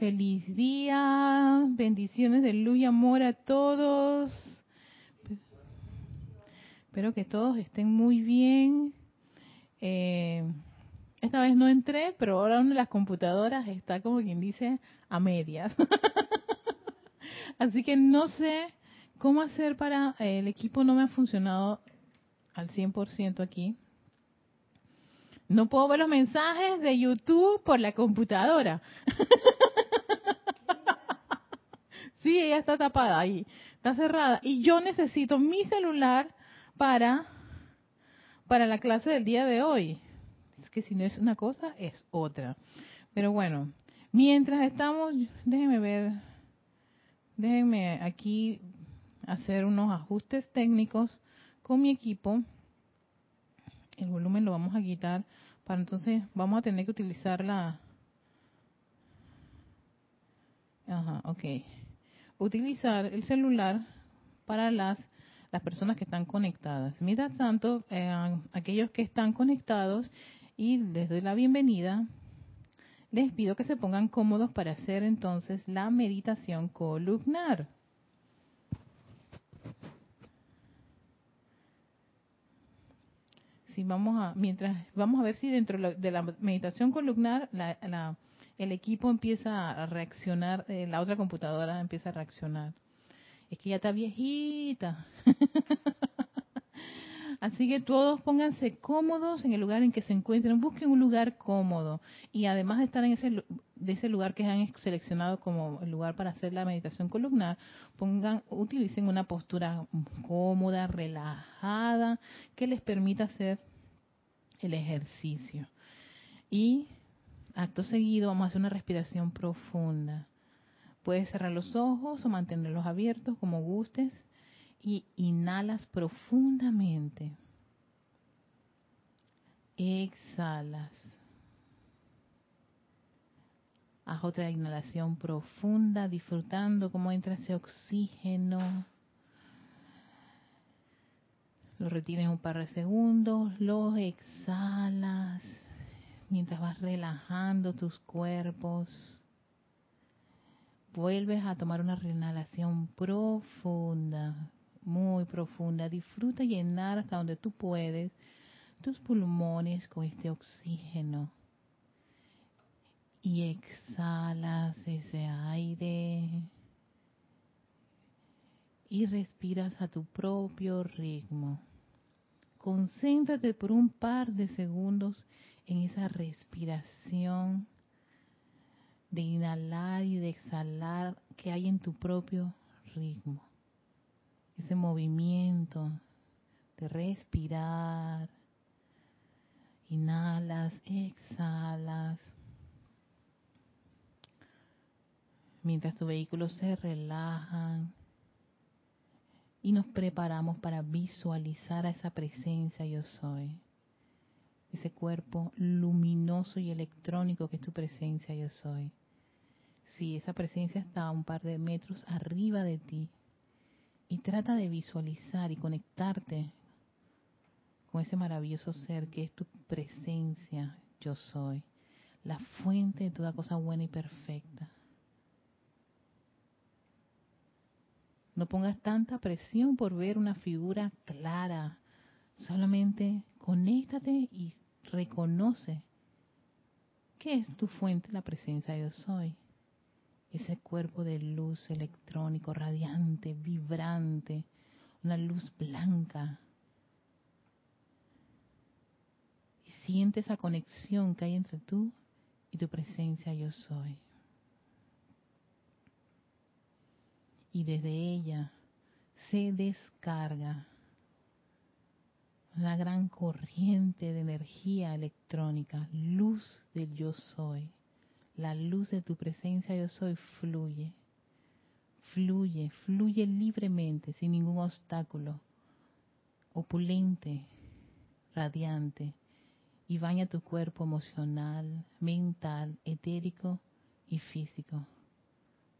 Feliz día, bendiciones de luz y amor a todos. Espero que todos estén muy bien. Eh, esta vez no entré, pero ahora una de las computadoras está como quien dice a medias. Así que no sé cómo hacer para... Eh, el equipo no me ha funcionado al 100% aquí. No puedo ver los mensajes de YouTube por la computadora. sí, ella está tapada ahí, está cerrada. Y yo necesito mi celular para, para la clase del día de hoy. Es que si no es una cosa, es otra. Pero bueno, mientras estamos, déjenme ver, déjenme aquí hacer unos ajustes técnicos con mi equipo el volumen lo vamos a quitar para entonces vamos a tener que utilizar la ajá ok utilizar el celular para las las personas que están conectadas. Mientras tanto eh, aquellos que están conectados y les doy la bienvenida les pido que se pongan cómodos para hacer entonces la meditación columnar. Vamos a, mientras vamos a ver si dentro de la meditación columnar el equipo empieza a reaccionar, eh, la otra computadora empieza a reaccionar. Es que ya está viejita. Así que todos pónganse cómodos en el lugar en que se encuentren, busquen un lugar cómodo y además de estar en ese de ese lugar que han seleccionado como lugar para hacer la meditación columnar, pongan utilicen una postura cómoda, relajada, que les permita hacer el ejercicio. Y acto seguido vamos a hacer una respiración profunda. Puedes cerrar los ojos o mantenerlos abiertos como gustes y inhalas profundamente. Exhalas. Haz otra inhalación profunda, disfrutando cómo entra ese oxígeno lo retienes un par de segundos, lo exhalas mientras vas relajando tus cuerpos. Vuelves a tomar una inhalación profunda, muy profunda. Disfruta llenar hasta donde tú puedes tus pulmones con este oxígeno. Y exhalas ese aire y respiras a tu propio ritmo concéntrate por un par de segundos en esa respiración de inhalar y de exhalar que hay en tu propio ritmo. Ese movimiento de respirar. Inhalas, exhalas. Mientras tu vehículo se relaja y nos preparamos para visualizar a esa presencia yo soy. Ese cuerpo luminoso y electrónico que es tu presencia yo soy. Si esa presencia está a un par de metros arriba de ti y trata de visualizar y conectarte con ese maravilloso ser que es tu presencia yo soy, la fuente de toda cosa buena y perfecta. No pongas tanta presión por ver una figura clara. Solamente conéctate y reconoce que es tu fuente, la presencia yo soy. Ese cuerpo de luz electrónico, radiante, vibrante, una luz blanca. Y siente esa conexión que hay entre tú y tu presencia yo soy. y desde ella se descarga la gran corriente de energía electrónica, luz del yo soy. La luz de tu presencia yo soy fluye, fluye, fluye libremente, sin ningún obstáculo, opulente, radiante, y baña tu cuerpo emocional, mental, etérico y físico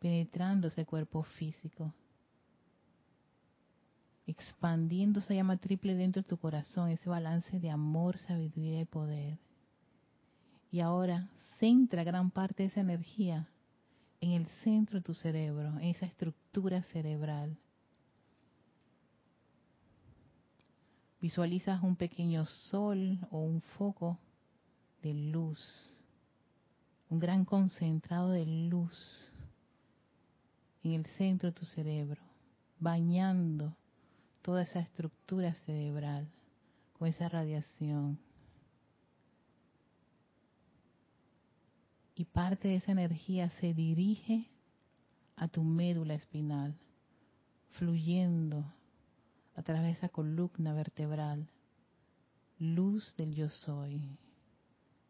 penetrando ese cuerpo físico, expandiendo esa llama triple dentro de tu corazón, ese balance de amor, sabiduría y poder. Y ahora centra gran parte de esa energía en el centro de tu cerebro, en esa estructura cerebral. Visualizas un pequeño sol o un foco de luz, un gran concentrado de luz en el centro de tu cerebro, bañando toda esa estructura cerebral con esa radiación. Y parte de esa energía se dirige a tu médula espinal, fluyendo a través de esa columna vertebral. Luz del yo soy.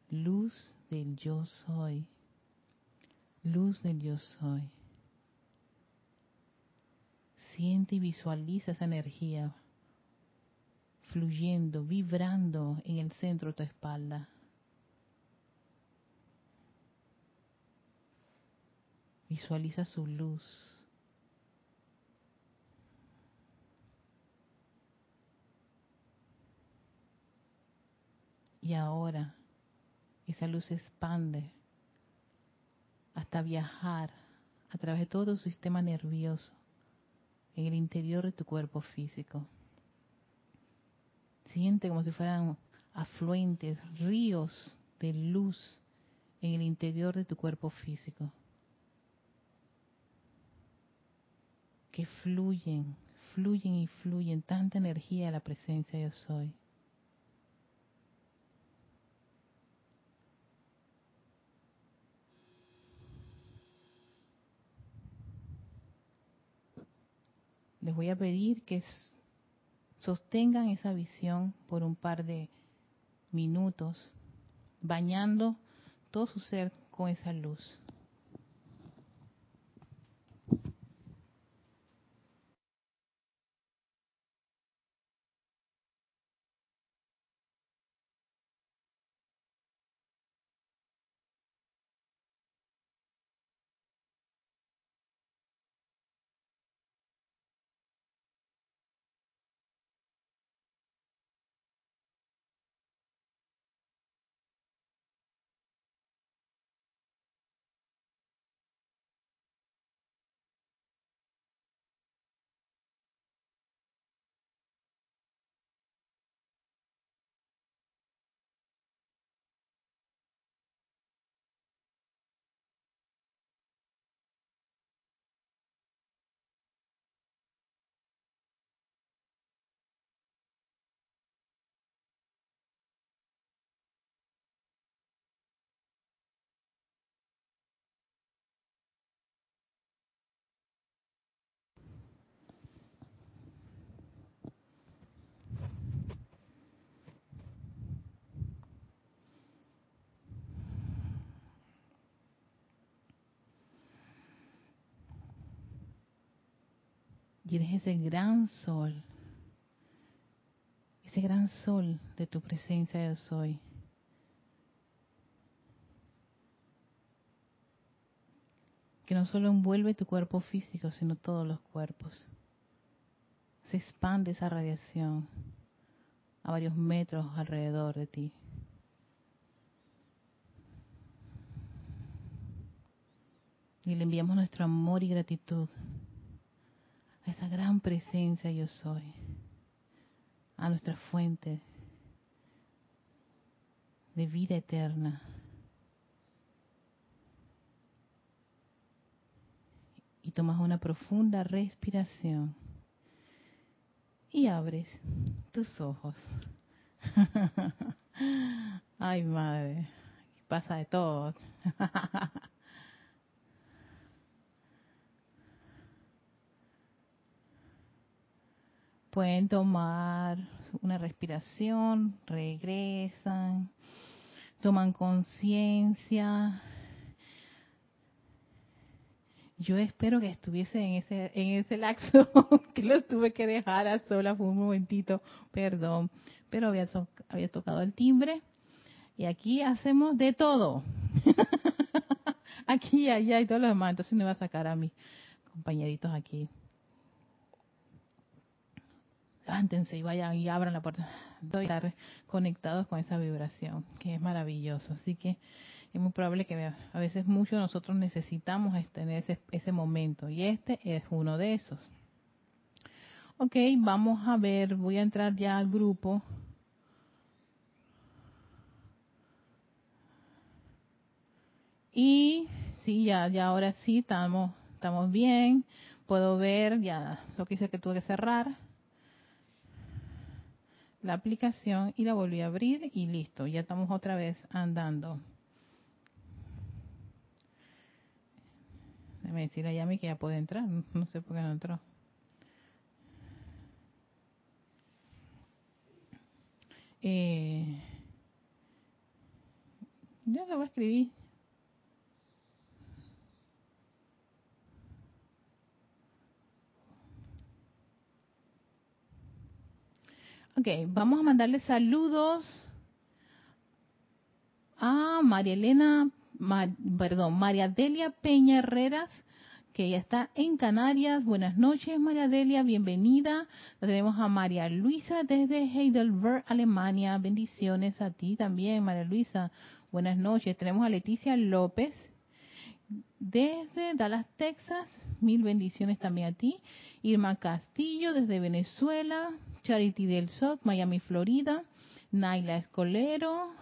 Luz del yo soy. Luz del yo soy. Siente y visualiza esa energía fluyendo, vibrando en el centro de tu espalda. Visualiza su luz. Y ahora esa luz se expande hasta viajar a través de todo tu sistema nervioso en el interior de tu cuerpo físico. Siente como si fueran afluentes, ríos de luz en el interior de tu cuerpo físico. Que fluyen, fluyen y fluyen tanta energía de la presencia yo soy. Les voy a pedir que sostengan esa visión por un par de minutos, bañando todo su ser con esa luz. Y eres ese gran sol, ese gran sol de tu presencia yo soy. Que no solo envuelve tu cuerpo físico, sino todos los cuerpos. Se expande esa radiación a varios metros alrededor de ti. Y le enviamos nuestro amor y gratitud esa gran presencia yo soy, a nuestra fuente de vida eterna. Y tomas una profunda respiración y abres tus ojos. Ay, madre, pasa de todo. Pueden tomar una respiración, regresan, toman conciencia. Yo espero que estuviese en ese en ese lapso que lo tuve que dejar a sola por un momentito, perdón, pero había, había tocado el timbre y aquí hacemos de todo. aquí, allá y todo lo demás, entonces me va a sacar a mis compañeritos aquí levántense y vayan y abran la puerta. Doy estar conectados con esa vibración, que es maravilloso. Así que es muy probable que a veces muchos nosotros necesitamos tener ese, ese momento y este es uno de esos. Ok, vamos a ver, voy a entrar ya al grupo. Y sí, ya, ya ahora sí estamos, estamos bien. Puedo ver ya lo que hice que tuve que cerrar la aplicación y la volví a abrir y listo, ya estamos otra vez andando. Déjame decirle a Yami que ya puede entrar, no sé por qué no entró. Eh, ya lo voy a escribir. Ok, vamos a mandarle saludos a María Elena, perdón, María Delia Peña Herreras, que ya está en Canarias. Buenas noches, María Delia, bienvenida. Tenemos a María Luisa desde Heidelberg, Alemania. Bendiciones a ti también, María Luisa. Buenas noches. Tenemos a Leticia López desde Dallas, Texas. Mil bendiciones también a ti. Irma Castillo desde Venezuela. Charity del SOC, Miami, Florida. Naila Escolero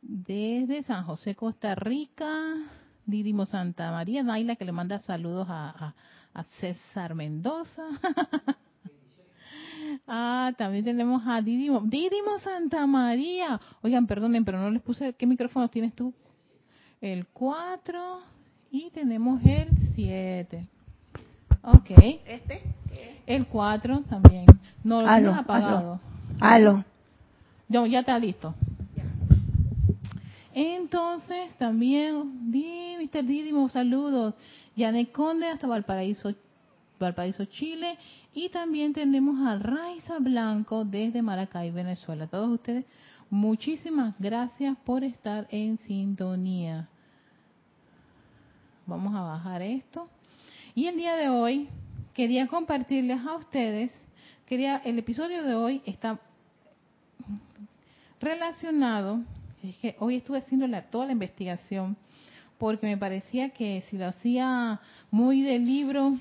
desde San José, Costa Rica. Didimo Santa María. Naila que le manda saludos a, César Mendoza. Ah, también tenemos a Didimo. Didimo Santa María. Oigan, perdonen, pero no les puse. ¿Qué micrófono tienes tú? El 4 y tenemos el 7. Ok. ¿Este? El 4 también. No lo hemos apagado. Aló. Ya, ya está listo. Entonces, también, di, Mr. Didimo, saludos. Yane Conde hasta Valparaíso, Valparaíso, Chile. Y también tenemos a Raiza Blanco desde Maracay, Venezuela. Todos ustedes, muchísimas gracias por estar en sintonía. Vamos a bajar esto. Y el día de hoy quería compartirles a ustedes, quería el episodio de hoy está relacionado, es que hoy estuve haciendo toda la investigación porque me parecía que si lo hacía muy del libro,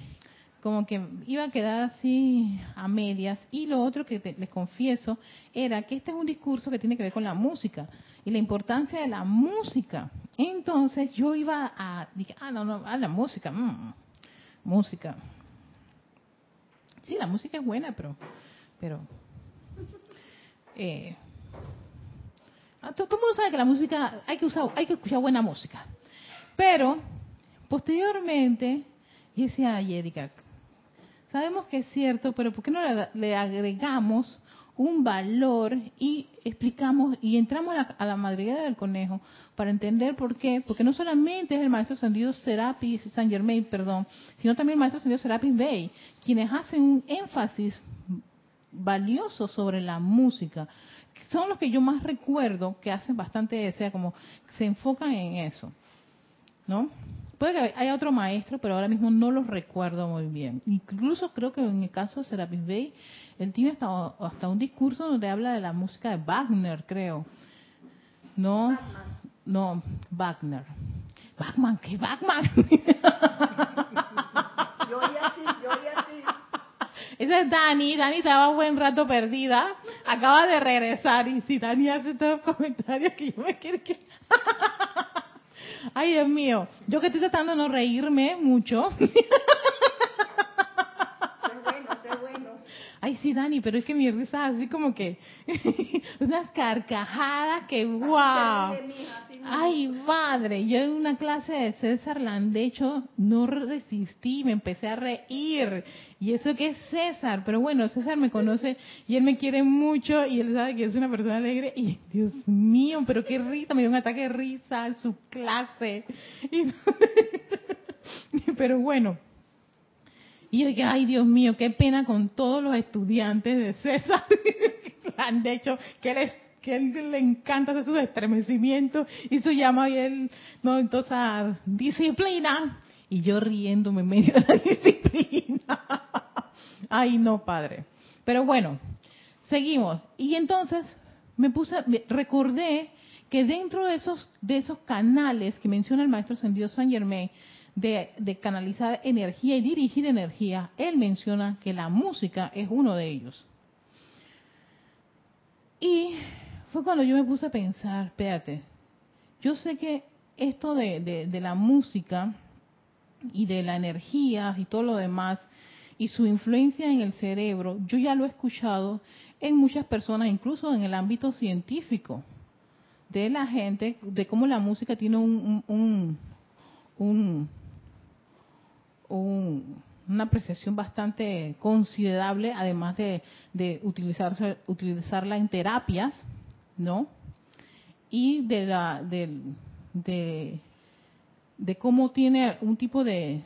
como que iba a quedar así a medias. Y lo otro que les confieso era que este es un discurso que tiene que ver con la música y la importancia de la música. Entonces yo iba a, dije, ah, no, no, a la música, mmm, música. Sí, la música es buena, pero, pero, eh, ah, todo, el mundo sabe que la música hay que usar, hay que escuchar buena música. Pero posteriormente, y decía, ay, Erika, sabemos que es cierto, pero ¿por qué no le agregamos un valor y explicamos y entramos a la, madriguera del conejo para entender por qué, porque no solamente es el maestro Sandido Serapis, San Germain, perdón, sino también el maestro Sandido Serapis Bey, quienes hacen un énfasis valioso sobre la música. Son los que yo más recuerdo que hacen bastante, sea, como se enfocan en eso, ¿no? Puede que haya otro maestro, pero ahora mismo no los recuerdo muy bien. Incluso creo que en el caso de Serapis Bey, él tiene hasta, hasta un discurso donde habla de la música de Wagner, creo. No, no, Wagner. Wagner, ¿qué Wagner? yo así, yo así. Esa es Dani, Dani estaba buen rato perdida, acaba de regresar y si Dani hace todos los comentarios que yo me quiero que... Ay, Dios mío, yo que estoy tratando de no reírme mucho. Ay, sí, Dani, pero es que mi risa así como que unas carcajadas que wow. Ay, madre, yo en una clase de César Landecho no resistí, me empecé a reír. Y eso que es César, pero bueno, César me conoce y él me quiere mucho y él sabe que es una persona alegre y Dios mío, pero qué risa, me dio un ataque de risa en su clase. pero bueno, y yo ay Dios mío, qué pena con todos los estudiantes de César. han hecho que les que él le encanta hacer sus estremecimientos y su llama y él, no, entonces, disciplina. Y yo riéndome en medio de la disciplina. Ay, no, padre. Pero bueno, seguimos. Y entonces me puse, recordé que dentro de esos, de esos canales que menciona el maestro Ascendido San Germain, de, canalizar energía y dirigir energía, él menciona que la música es uno de ellos. Y fue cuando yo me puse a pensar, espérate, yo sé que esto de, de, la música y de la energía y todo lo demás y su influencia en el cerebro, yo ya lo he escuchado en muchas personas, incluso en el ámbito científico, de la gente, de cómo la música tiene un, un, un una apreciación bastante considerable, además de, de utilizarse, utilizarla en terapias, ¿no? Y de la, de, de, de cómo tiene un tipo de,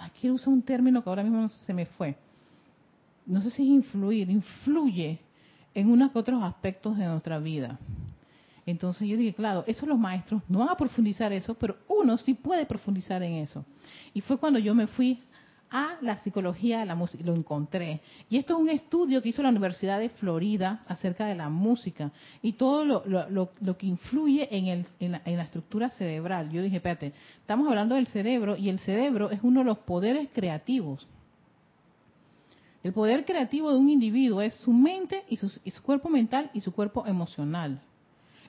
aquí usa un término que ahora mismo se me fue, no sé si es influir, influye en unos que otros aspectos de nuestra vida. Entonces yo dije, claro, eso los maestros no van a profundizar eso, pero uno sí puede profundizar en eso. Y fue cuando yo me fui a la psicología de la música, lo encontré. Y esto es un estudio que hizo la Universidad de Florida acerca de la música y todo lo, que influye en, el, en, la, en la estructura cerebral. Yo dije, espérate, estamos hablando del cerebro y el cerebro es uno de los poderes creativos. El poder creativo de un individuo es su mente y su, y su cuerpo mental y su cuerpo emocional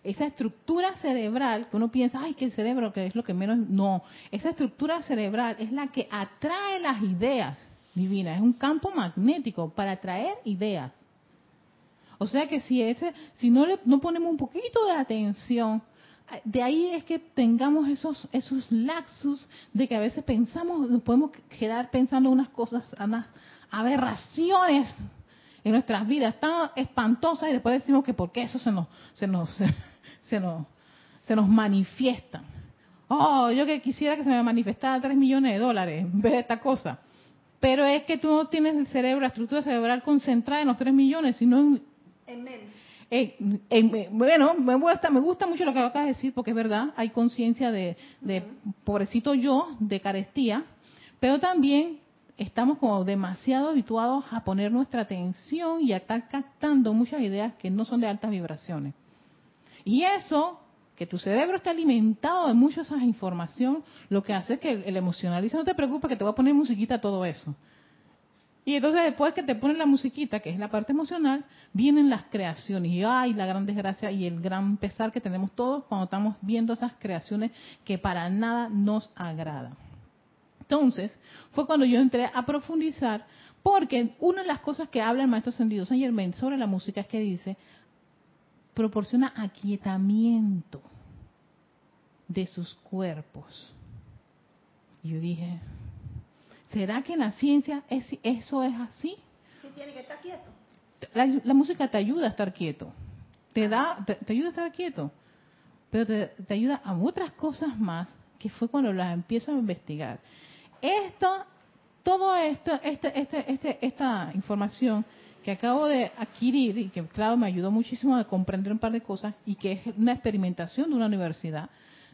esa estructura cerebral que uno piensa, ay, que el cerebro, que es lo que menos, no, esa estructura cerebral es la que atrae las ideas divinas, es un campo magnético para atraer ideas. O sea que si ese, si no le no ponemos un poquito de atención, de ahí es que tengamos esos esos laxus de que a veces pensamos, nos podemos quedar pensando unas cosas, unas aberraciones en nuestras vidas tan espantosas y después decimos que por qué eso se nos se nos se nos, se nos manifiestan. Oh, yo que quisiera que se me manifestara 3 millones de dólares en vez de esta cosa. Pero es que tú no tienes el cerebro, la estructura cerebral concentrada en los 3 millones, sino en... En bueno, me gusta, me gusta mucho lo que acabas de decir, porque es verdad, hay conciencia de, de pobrecito yo, de carestía, pero también estamos como demasiado habituados a poner nuestra atención y a estar captando muchas ideas que no son de altas vibraciones. Y eso, que tu cerebro está alimentado de mucha esa información, lo que hace es que el emocionalista no te preocupa que te va a poner musiquita todo eso. Y entonces después que te ponen la musiquita, que es la parte emocional, vienen las creaciones. Y ay, la gran desgracia y el gran pesar que tenemos todos cuando estamos viendo esas creaciones que para nada nos agradan. Entonces, fue cuando yo entré a profundizar, porque una de las cosas que habla el maestro Sendido Saint Germain sobre la música es que dice, proporciona aquietamiento de sus cuerpos. Y yo dije, ¿será que en la ciencia eso es así? ¿Qué tiene que estar quieto? La, música te ayuda a estar quieto, te da, te, ayuda a estar quieto, pero te, ayuda a otras cosas más que fue cuando las empiezo a investigar. Esto, todo esto, este, este, este, esta información que acabo de adquirir y que, claro, me ayudó muchísimo a comprender un par de cosas y que es una experimentación de una universidad,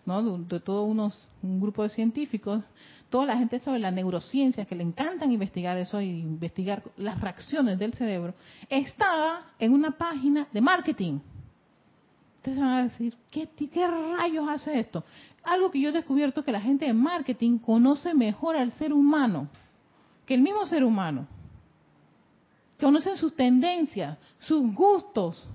¿no? de, todo unos, un grupo de científicos, toda la gente sobre la neurociencia, que le encantan investigar eso y investigar las reacciones del cerebro, estaba en una página de marketing. Ustedes van a decir, ¿qué, ¿qué rayos hace esto? Algo que yo he descubierto que la gente de marketing conoce mejor al ser humano que el mismo ser humano conocen sus tendencias, sus gustos,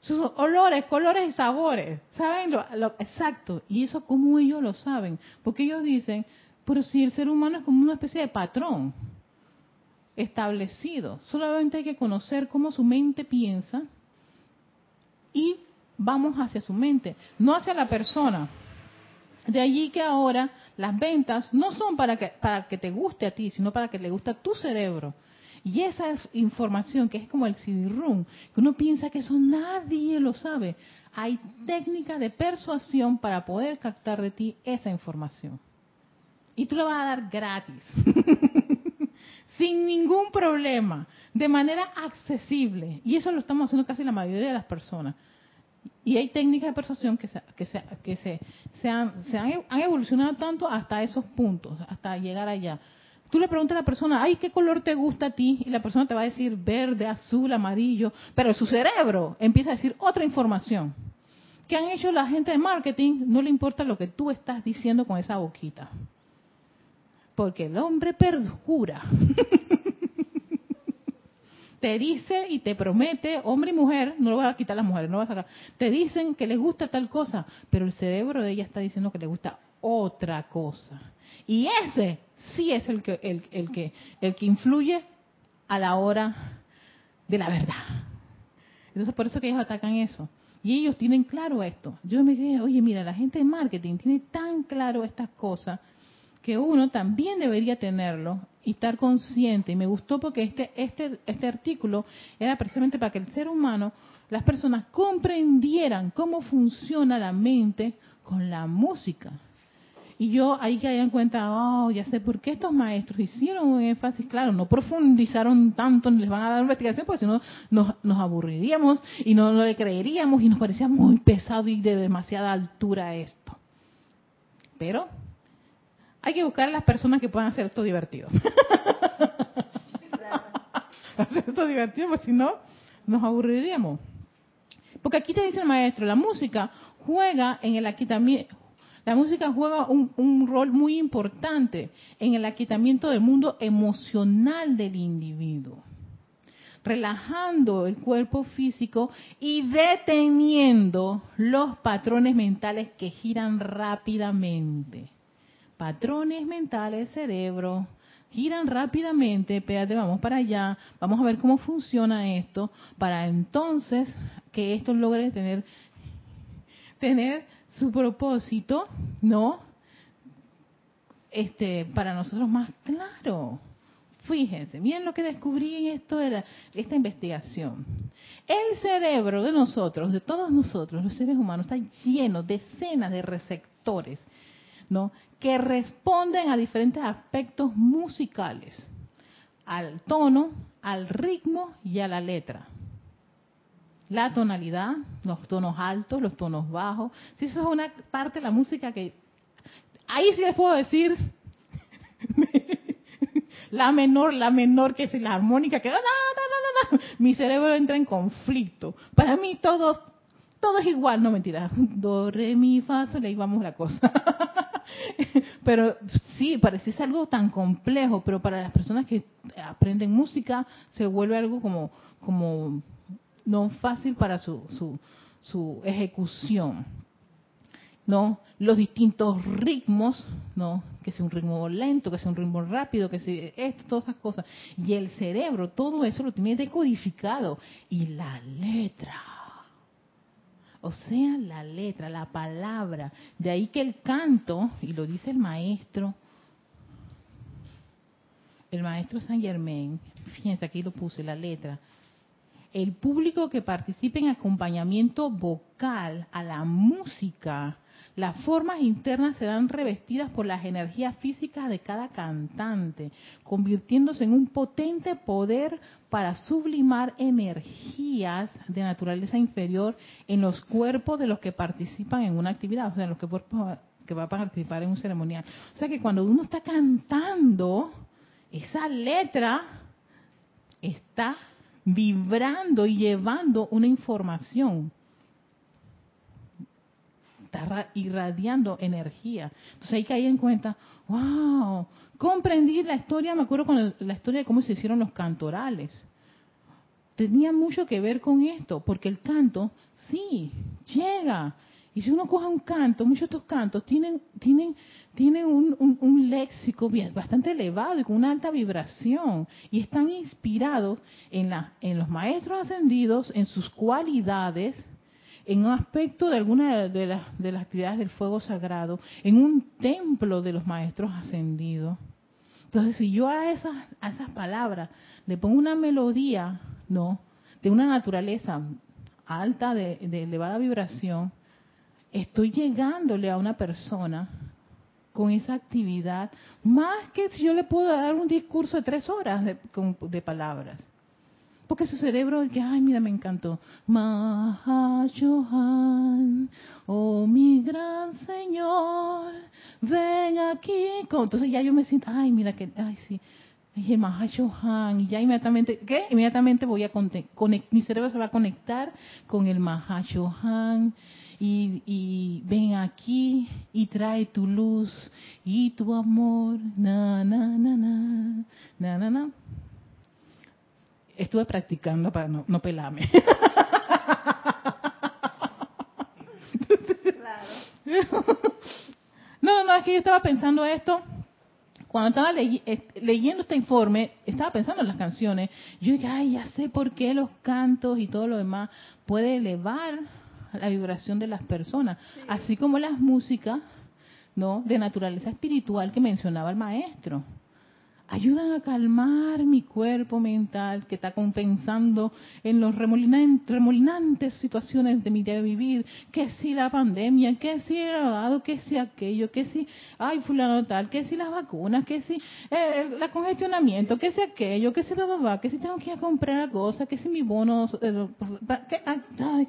sus olores, colores y sabores. ¿Saben lo, exacto? Y eso como ellos lo saben. Porque ellos dicen, pero si el ser humano es como una especie de patrón establecido, solamente hay que conocer cómo su mente piensa y vamos hacia su mente, no hacia la persona. De allí que ahora las ventas no son para que, para que te guste a ti, sino para que le guste a tu cerebro. Y esa información que es como el CD-ROOM, que uno piensa que eso nadie lo sabe, hay técnicas de persuasión para poder captar de ti esa información. Y tú lo vas a dar gratis, sin ningún problema, de manera accesible. Y eso lo estamos haciendo casi la mayoría de las personas. Y hay técnicas de persuasión que, se, que, se, que se, han, se han evolucionado tanto hasta esos puntos, hasta llegar allá. Tú le preguntas a la persona, ay, ¿qué color te gusta a ti? Y la persona te va a decir verde, azul, amarillo, pero su cerebro empieza a decir otra información. ¿Qué han hecho la gente de marketing? No le importa lo que tú estás diciendo con esa boquita. Porque el hombre perjura. te dice y te promete, hombre y mujer, no lo voy a quitar a las mujeres, no lo a sacar, te dicen que les gusta tal cosa, pero el cerebro de ella está diciendo que le gusta otra cosa. Y ese sí es el que, el, que, el que influye a la hora de la verdad. Entonces por eso que ellos atacan eso. Y ellos tienen claro esto. Yo me dije, oye, mira, la gente de marketing tiene tan claro estas cosas que uno también debería tenerlo y estar consciente. Y me gustó porque este, este, este artículo era precisamente para que el ser humano, las personas comprendieran cómo funciona la mente con la música. Y yo ahí caí en cuenta, oh, ya sé por qué estos maestros hicieron un énfasis, claro, no profundizaron tanto, les van a dar investigación, porque si no nos, nos aburriríamos y no, no le creeríamos y nos parecía muy pesado y de demasiada altura esto. Pero hay que buscar a las personas que puedan hacer esto divertido. hacer esto divertido, porque si no, nos aburriríamos. Porque aquí te dice el maestro, la música juega en el aquitamiento, la música juega un, un, rol muy importante en el aquitamiento del mundo emocional del individuo, relajando el cuerpo físico y deteniendo los patrones mentales que giran rápidamente. Patrones mentales, cerebro, giran rápidamente, espérate, vamos para allá, vamos a ver cómo funciona esto, para entonces que esto logre tener, tener su propósito, ¿no? Este, para nosotros más claro. Fíjense, miren lo que descubrí en esto de esta investigación. El cerebro de nosotros, de todos nosotros, los seres humanos, está lleno, decenas de receptores, ¿no? Que responden a diferentes aspectos musicales, al tono, al ritmo y a la letra la tonalidad, los tonos altos, los tonos bajos. Si eso es una parte de la música que ahí sí les puedo decir la menor, la menor que es la armónica que mi cerebro entra en conflicto. Para mí todo todo es igual, no mentira. Do, re, mi, fa, sol, ahí vamos la cosa. pero sí, parece algo tan complejo, pero para las personas que aprenden música se vuelve algo como como no fácil para su, su, su ejecución. ¿no? Los distintos ritmos, ¿no? Que sea un ritmo lento, que sea un ritmo rápido, que sea esto, todas esas cosas. Y el cerebro, todo eso lo tiene decodificado. Y la letra. O sea, la letra, la palabra. De ahí que el canto, y lo dice el maestro, el maestro Saint Germain, fíjense, aquí lo puse, la letra el público que participe en acompañamiento vocal a la música, las formas internas serán revestidas por las energías físicas de cada cantante, convirtiéndose en un potente poder para sublimar energías de naturaleza inferior en los cuerpos de los que participan en una actividad, o sea, en los que, que va a participar en un ceremonial. O sea que cuando uno está cantando, esa letra está vibrando y llevando una información. Está irradiando energía. Entonces ahí caí en cuenta, wow, comprendí la historia, me acuerdo con la historia de cómo se hicieron los cantorales. Tenía mucho que ver con esto, porque el canto, sí, llega. Y si uno coge un canto, muchos de estos cantos tienen, tienen tienen un, léxico bien, bastante elevado y con una alta vibración y están inspirados en, la, en los maestros ascendidos, en sus cualidades, en un aspecto de alguna de las, de las actividades del fuego sagrado, en un templo de los maestros ascendidos. Entonces, si yo a esas, a esas palabras le pongo una melodía, ¿no? De una naturaleza alta, de elevada vibración, estoy llegándole a una persona con esa actividad, más que si yo le puedo dar un discurso de tres horas de, palabras. Porque su cerebro, que, ay, mira, me encantó. Mahashohan, oh mi gran Señor, ven aquí. Entonces ya yo me siento, ay, mira que, ay, sí. Y el Mahashohan, y ya inmediatamente, ¿qué? Inmediatamente voy a conectar, mi cerebro se va a conectar con el Mahashohan y, y ven aquí y trae tu luz y tu amor, na, na, na, na, na, na, na. Estuve practicando para no, no pelarme. Claro. No, no, no, es que yo estaba pensando esto. Cuando estaba est- leyendo este informe, estaba pensando en las canciones. Yo dije, ay, ya sé por qué los cantos y todo lo demás puede elevar la vibración de las personas. Así como las músicas, ¿no? De naturaleza espiritual que mencionaba el maestro. Ayudan a calmar mi cuerpo mental que está compensando en los remolinan- remolinantes situaciones de mi día de vivir, que si la pandemia, que si el lavado, que si aquello, que si, ay, fulano tal, que si las vacunas, que si eh, el congestionamiento, que si aquello, que si va, va, que si tengo que ir a comprar cosas, que si mi bono, eh, que- ay,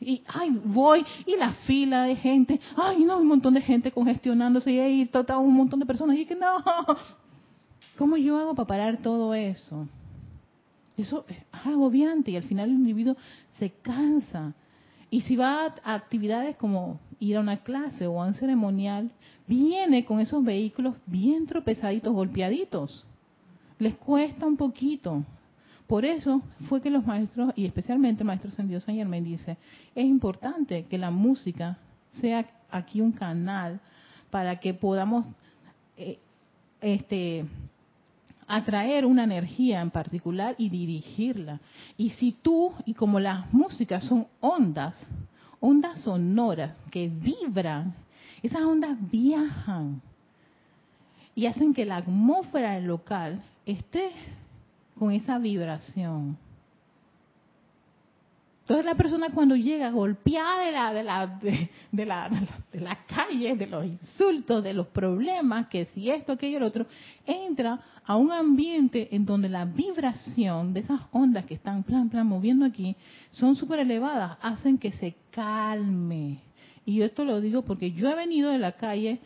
y ay voy y la fila de gente ay no un montón de gente congestionándose y ahí todo un montón de personas y que no. Cómo yo hago para parar todo eso eso es agobiante y al final el individuo se cansa. Y si va a actividades como ir a una clase o a un ceremonial viene con esos vehículos bien tropezaditos golpeaditos. Les cuesta un poquito por eso fue que los maestros, y especialmente el maestro Sendido San Germain, dice, es importante que la música sea aquí un canal para que podamos eh, este, atraer una energía en particular y dirigirla. Y si tú, y como las músicas son ondas, ondas sonoras que vibran, esas ondas viajan y hacen que la atmósfera local esté con esa vibración. Entonces la persona cuando llega golpeada de la, de la, de, la, de la, calle, de los insultos, de los problemas, que si esto, aquello, el otro, entra a un ambiente en donde la vibración de esas ondas que están plan, plan, moviendo aquí, son súper elevadas, hacen que se calme. Y esto lo digo porque yo he venido de la calle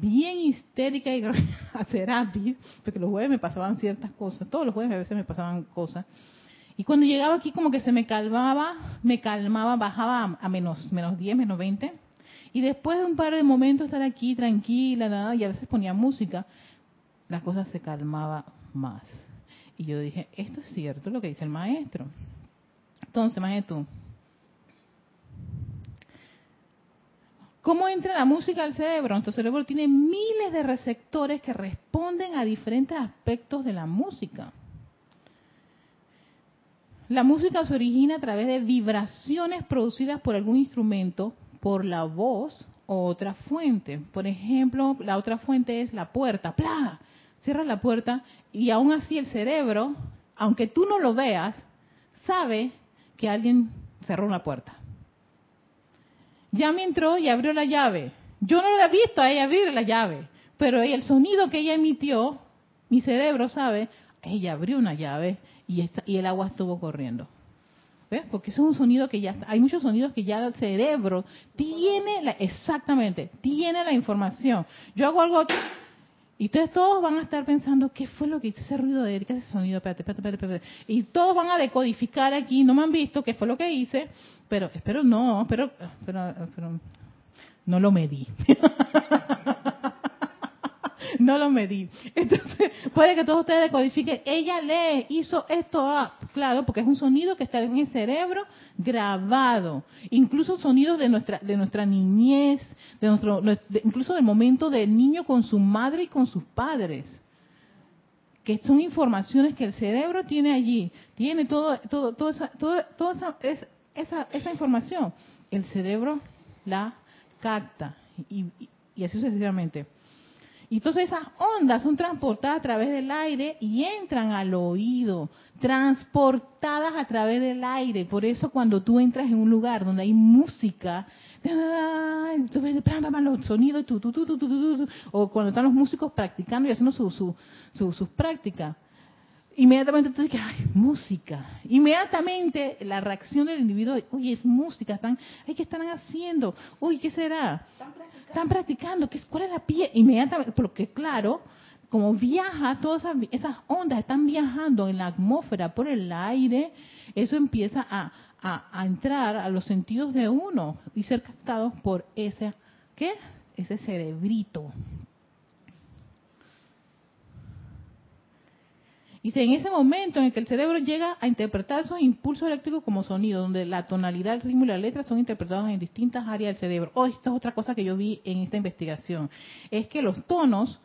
bien histérica y a terapia, porque los jueves me pasaban ciertas cosas, todos los jueves a veces me pasaban cosas. Y cuando llegaba aquí como que se me calmaba, me calmaba, bajaba a, menos, menos 10, menos 20. Y después de un par de momentos estar aquí tranquila, nada, y a veces ponía música, la cosa se calmaba más. Y yo dije, esto es cierto lo que dice el maestro. Entonces, maestro, ¿Cómo entra la música al cerebro? Nuestro cerebro tiene miles de receptores que responden a diferentes aspectos de la música. La música se origina a través de vibraciones producidas por algún instrumento, por la voz o otra fuente. Por ejemplo, la otra fuente es la puerta. ¡Pla! Cierra la puerta y aún así el cerebro, aunque tú no lo veas, sabe que alguien cerró una puerta. Ya me entró y abrió la llave. Yo no la he visto a ella abrir la llave, pero el sonido que ella emitió, mi cerebro sabe, ella abrió una llave y, y el agua estuvo corriendo. ¿Ves? Porque eso es un sonido que ya hay muchos sonidos que ya el cerebro tiene la, exactamente, tiene la información. Yo hago algo y ustedes todos van a estar pensando, ¿qué fue lo que hizo ese ruido de es ese sonido? Espérate, espérate, espérate, espérate. Y todos van a decodificar aquí, no me han visto qué fue lo que hice, pero espero no, pero, pero, pero no lo medí. no lo medí. Entonces, puede que todos ustedes decodifiquen, ella lee, hizo esto, ah, claro, porque es un sonido que está en el cerebro grabado. Incluso sonidos de nuestra, de nuestra niñez, de nuestro, incluso del momento del niño con su madre y con sus padres. Que son informaciones que el cerebro tiene allí, tiene todo, todo, toda esa, todo- toda esa, es- esa, esa información. El cerebro la capta y, y- y así sucesivamente. Y entonces esas ondas son transportadas a través del aire y entran al oído, transportadas a través del aire. Por eso cuando tú entras en un lugar donde hay música, los sonidos, tu, tu, tu, o cuando están los músicos practicando y haciendo su, su, su- sus prácticas, inmediatamente tú dices, ay, música. Inmediatamente la reacción del individuo, uy, es música, están, ay, ¿qué están haciendo? Uy, ¿qué será? Están practicando. Están practicando, ¿qué es, ¿cuál es la pie? Inmediatamente, porque claro, como viaja, todas esas, esas ondas están viajando en la atmósfera por el aire, eso empieza a, a, entrar a los sentidos de uno y ser captados por ese, ¿qué? Ese cerebrito. Y en ese momento en el que el cerebro llega a interpretar esos impulsos eléctricos como sonido, donde la tonalidad, el ritmo y la letra son interpretados en distintas áreas del cerebro. Oh, esta es otra cosa que yo vi en esta investigación. Es que los tonos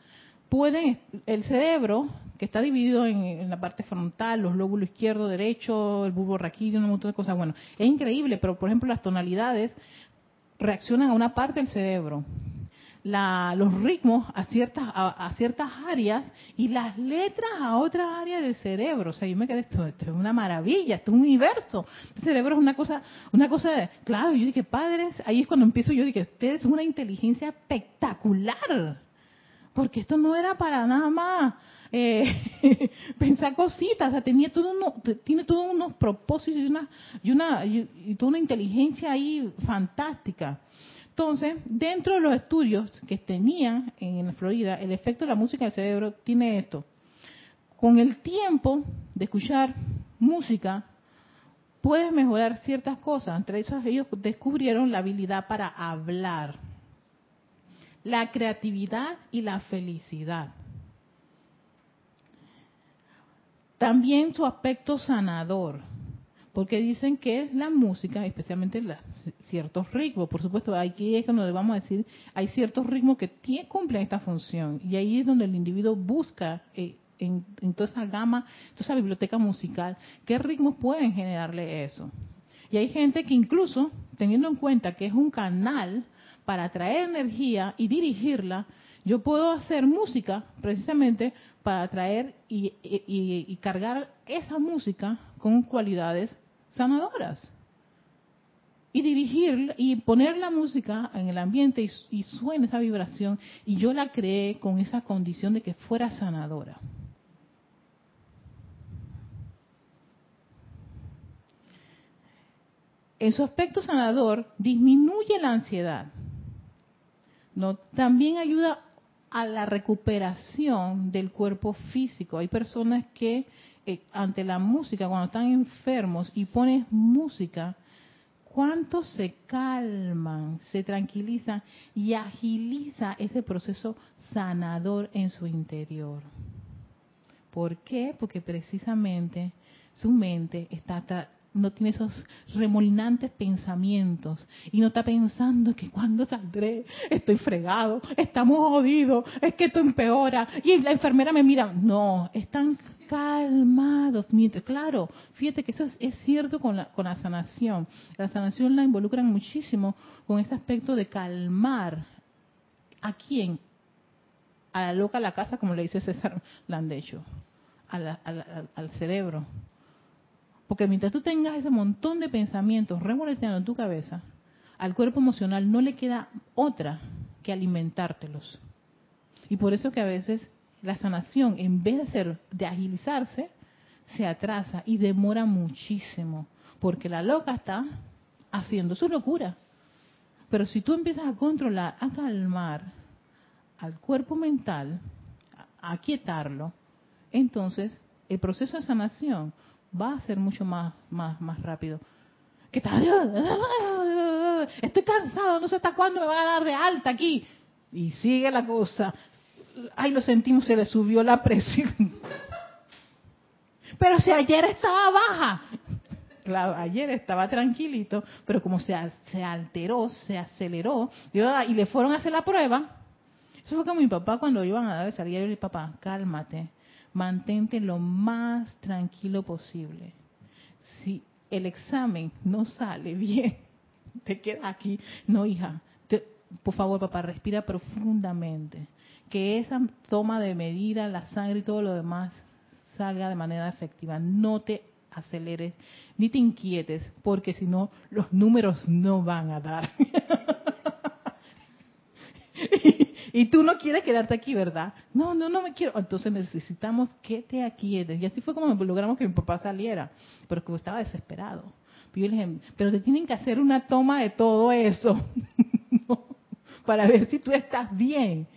pueden, el cerebro, que está dividido en, la parte frontal, los lóbulos izquierdo, derecho, el bulbo raquídeo, un montón de cosas. Bueno, es increíble, pero por ejemplo las tonalidades reaccionan a una parte del cerebro los ritmos a ciertas, a, ciertas áreas y las letras a otras áreas del cerebro. O sea, yo me quedé, esto, esto es una maravilla, esto es un universo. El cerebro es una cosa, una cosa, de, claro, yo dije, padres, ahí es cuando empiezo yo dije, ustedes son una inteligencia espectacular. Porque esto no era para nada más eh, pensar cositas, o sea, tenía todo uno, tiene todos unos propósitos y una, y una, y toda una inteligencia ahí fantástica. Entonces, dentro de los estudios que tenían en Florida, el efecto de la música en el cerebro tiene esto. Con el tiempo de escuchar música, puedes mejorar ciertas cosas. Entre esas, ellos descubrieron la habilidad para hablar, la creatividad y la felicidad. También su aspecto sanador porque dicen que la música, especialmente ciertos ritmos, por supuesto, aquí es donde vamos a decir, hay ciertos ritmos que cumplen esta función, y ahí es donde el individuo busca eh, en, toda esa gama, toda esa biblioteca musical, qué ritmos pueden generarle eso. Y hay gente que incluso, teniendo en cuenta que es un canal para atraer energía y dirigirla, yo puedo hacer música precisamente para atraer y cargar esa música con cualidades sanadoras. Y dirigir y poner la música en el ambiente y, y suena esa vibración. Y yo la creé con esa condición de que fuera sanadora. en su aspecto sanador disminuye la ansiedad. También ayuda a la recuperación del cuerpo físico. Hay personas que eh, ante la música, cuando están enfermos y pones música, cuánto se calman, se tranquilizan y agiliza ese proceso sanador en su interior. ¿Por qué? Porque precisamente su mente está no tiene esos remolinantes pensamientos y no está pensando que cuando saldré estoy fregado, estamos jodidos, es que esto empeora y la enfermera me mira. No, están calmados. Claro, fíjate que eso es, cierto con la, con la sanación. La sanación la involucran muchísimo con ese aspecto de calmar. ¿A quién? A la loca la casa, como le dice César Landecho, al cerebro porque mientras tú tengas ese montón de pensamientos revoloteando en tu cabeza, al cuerpo emocional no le queda otra que alimentártelos. Y por eso que a veces la sanación, en vez de ser de agilizarse, se atrasa y demora muchísimo, porque la loca está haciendo su locura. Pero si tú empiezas a controlar, a calmar al cuerpo mental, a aquietarlo, entonces el proceso de sanación va a ser mucho más, más, más rápido. ¿Qué tal? Estoy cansado, no sé hasta cuándo me van a dar de alta aquí. Y sigue la cosa. Ay, lo sentimos, se le subió la presión. Pero si ayer estaba baja. Claro, ayer estaba tranquilito, pero como se, se alteró, se aceleró, y le fueron a hacer la prueba. Eso fue como mi papá cuando iban a dar salía yo le dije, papá, cálmate, mantente lo más tranquilo posible. Si el examen no sale bien, te quedas aquí. No, hija, por favor, papá, respira profundamente. Que esa toma de medida, la sangre y todo lo demás salga de manera efectiva. No te aceleres ni te inquietes, porque si no, los números no van a dar. Y tú no quieres quedarte aquí, ¿verdad? No, no, no me quiero. Entonces necesitamos que te aquietes. Y así fue como logramos que mi papá saliera, pero que estaba desesperado. Pero te tienen que hacer una toma de todo eso para ver si tú estás bien.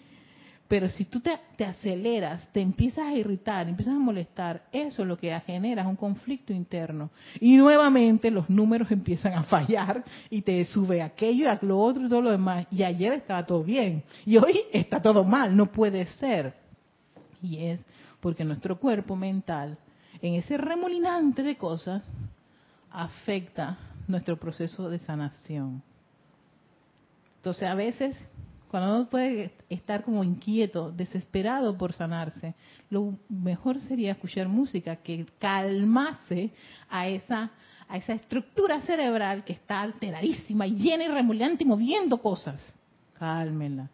Pero si tú te, aceleras, te empiezas a irritar, empiezas a molestar, eso es lo que genera un conflicto interno. Y nuevamente los números empiezan a fallar y te sube aquello y lo otro y todo lo demás. Y ayer estaba todo bien y hoy está todo mal, no puede ser. Y es porque nuestro cuerpo mental, en ese remolinante de cosas, afecta nuestro proceso de sanación. Entonces a veces cuando uno puede estar como inquieto, desesperado por sanarse, lo mejor sería escuchar música que calmase a esa a esa estructura cerebral que está alteradísima, llena y remolante y moviendo cosas. Cálmenla.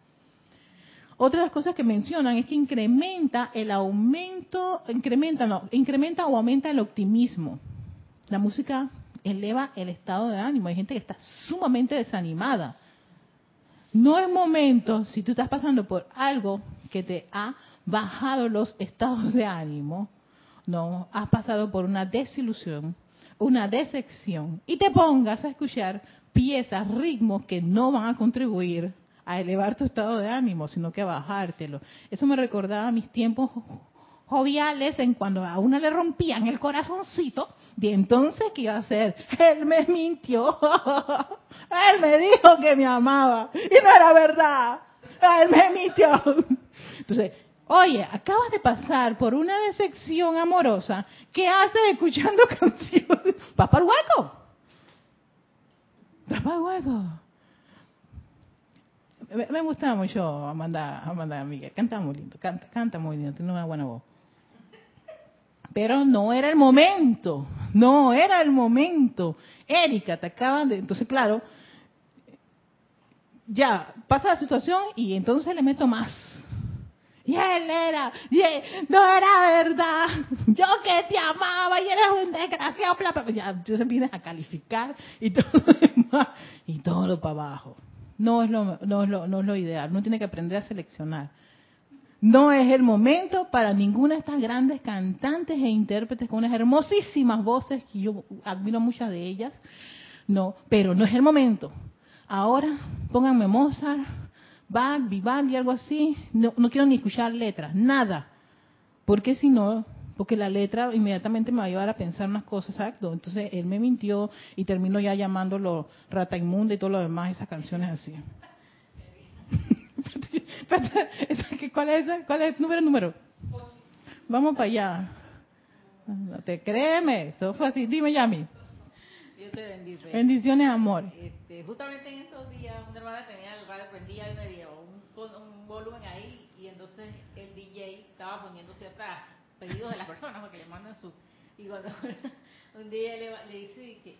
Otra de las cosas que mencionan es que incrementa el aumento, incrementa, no, incrementa o aumenta el optimismo. La música eleva el estado de ánimo. Hay gente que está sumamente desanimada no es momento, si tú estás pasando por algo que te ha bajado los estados de ánimo, no, has pasado por una desilusión, una decepción, y te pongas a escuchar piezas, ritmos que no van a contribuir a elevar tu estado de ánimo, sino que a bajártelo. Eso me recordaba mis tiempos joviales en cuando a una le rompían el corazoncito, y entonces, ¿qué iba a hacer? Él me mintió. Él me dijo que me amaba. Y no era verdad. Él me mintió. Entonces, oye, acabas de pasar por una decepción amorosa. ¿Qué haces escuchando canciones? ¿Vas para el hueco? ¿Vas para el hueco? Me, me gusta mucho Amanda, Amanda Miguel. Canta muy lindo. Canta, canta muy lindo. Tiene una buena voz. Pero no era el momento, no era el momento. Erika, te acaban de... Entonces, claro, ya, pasa la situación y entonces le meto más. Y él era, y no era verdad, yo que te amaba y eres un desgraciado, ya, yo se viene a calificar y todo lo demás, y todo para abajo. No es, lo, no, es lo, no es lo ideal, uno tiene que aprender a seleccionar. No es el momento para ninguna de estas grandes cantantes e intérpretes con unas hermosísimas voces, que yo admiro muchas de ellas, no, pero no es el momento. Ahora pónganme Mozart, Bach, Vivaldi, algo así, no, no quiero ni escuchar letras, nada. Porque si no, porque la letra inmediatamente me va a llevar a pensar unas cosas, exacto. Entonces él me mintió y termino ya llamándolo rata inmunda y todo lo demás, esas canciones así. ¿Cuál es, ¿Cuál es el número? número? Vamos para allá. No te créeme, todo fue así. Dime, Yami. Dios te bendice. Bendiciones, amor. Este, justamente en estos días, una hermana tenía el radio prendido y me dio un, un, volumen ahí y entonces el DJ estaba poniendo ciertos pedidos de las personas porque le mandan su... Y cuando un día le, le dice que,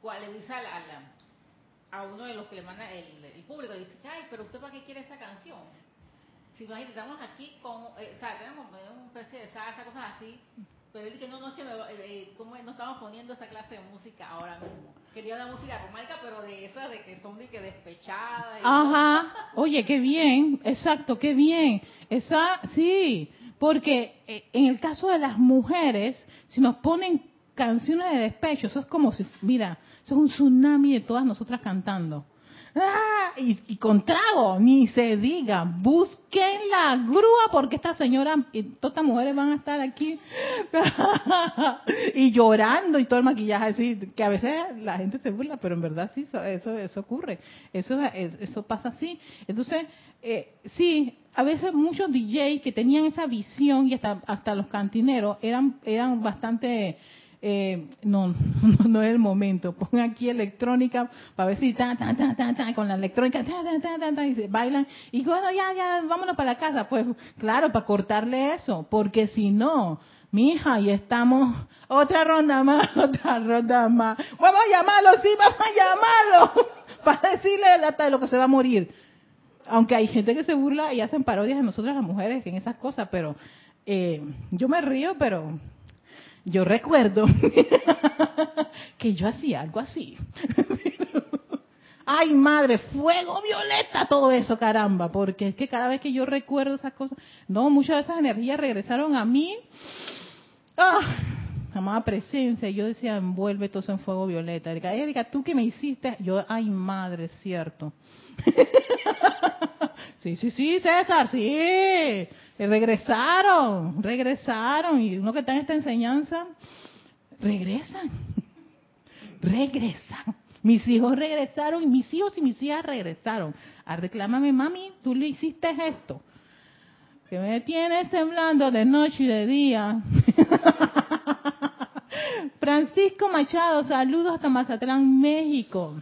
¿cuál le dice a la, a uno de los que le manda el, el público, dice, ay, pero usted para qué quiere esa canción? Si imagínate, estamos aquí con, eh, o sea, tenemos una especie de salsa, cosas así, pero él dice, no, no, es que me, eh, ¿cómo no estamos poniendo esa clase de música ahora mismo? Quería una música romántica, pero de esas de que son de que despechadas. Ajá, oye, qué bien, exacto, qué bien. Esa, sí, porque eh, en el caso de las mujeres, si nos ponen canciones de despecho, eso es como si, mira, es un tsunami de todas nosotras cantando. ¡Ah! Y, con trago, ni se diga. Busquen la grúa porque esta señora y todas estas mujeres van a estar aquí y llorando y todo el maquillaje así, que a veces la gente se burla, pero en verdad sí, eso, eso ocurre. Eso, eso pasa así. Entonces, eh, sí, a veces muchos DJs que tenían esa visión y hasta, hasta los cantineros eran, eran bastante eh, no, no, es el momento. Pon aquí electrónica para ver si ta, ta, ta, ta, con la electrónica y se bailan. Y bueno, ya, ya, vámonos para la casa. Pues claro, para cortarle eso, porque si no, mi hija, y estamos otra ronda más, otra ronda más. Vamos a llamarlo, sí, vamos a llamarlo para decirle hasta de lo que se va a morir. Aunque hay gente que se burla y hacen parodias de nosotras las mujeres en esas cosas, pero eh, yo me río, pero yo recuerdo que yo hacía algo así. Ay, madre, fuego violeta, todo eso, caramba, porque es que cada vez que yo recuerdo esas cosas, no, muchas de esas energías regresaron a mí. Ah, amada presencia, yo decía, envuelve todo eso en fuego violeta. Erika, Erika, tú que me hiciste, yo, ay, madre, cierto. Sí, sí, sí, César, sí. Regresaron, regresaron. Y uno que está en esta enseñanza, regresan. Regresan. Mis hijos regresaron y mis hijos y mis hijas regresaron. A reclámame, mami, tú le hiciste esto. Que me tienes temblando de noche y de día. Francisco Machado, saludos hasta Mazatlán, México.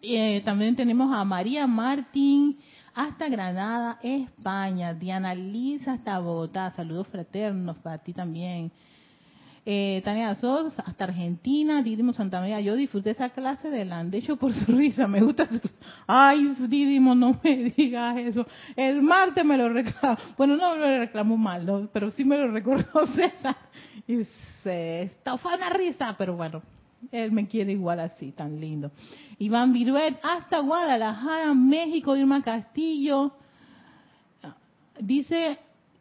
Eh, también tenemos a María Martín hasta Granada, España. Diana Lisa hasta Bogotá. Saludos fraternos para ti también. Eh, Tania Sos hasta Argentina. Didimo Santa María. Yo disfruté esa clase de de hecho por su risa. Me gusta. Ay, Didimo, no me digas eso. El martes me lo reclamó. Bueno, no me lo reclamó mal, pero sí me lo recordó César. Y se estofó una risa, pero bueno, él me quiere igual así, tan lindo. Iván Viruet, hasta Guadalajara, México, Irma Castillo. Dice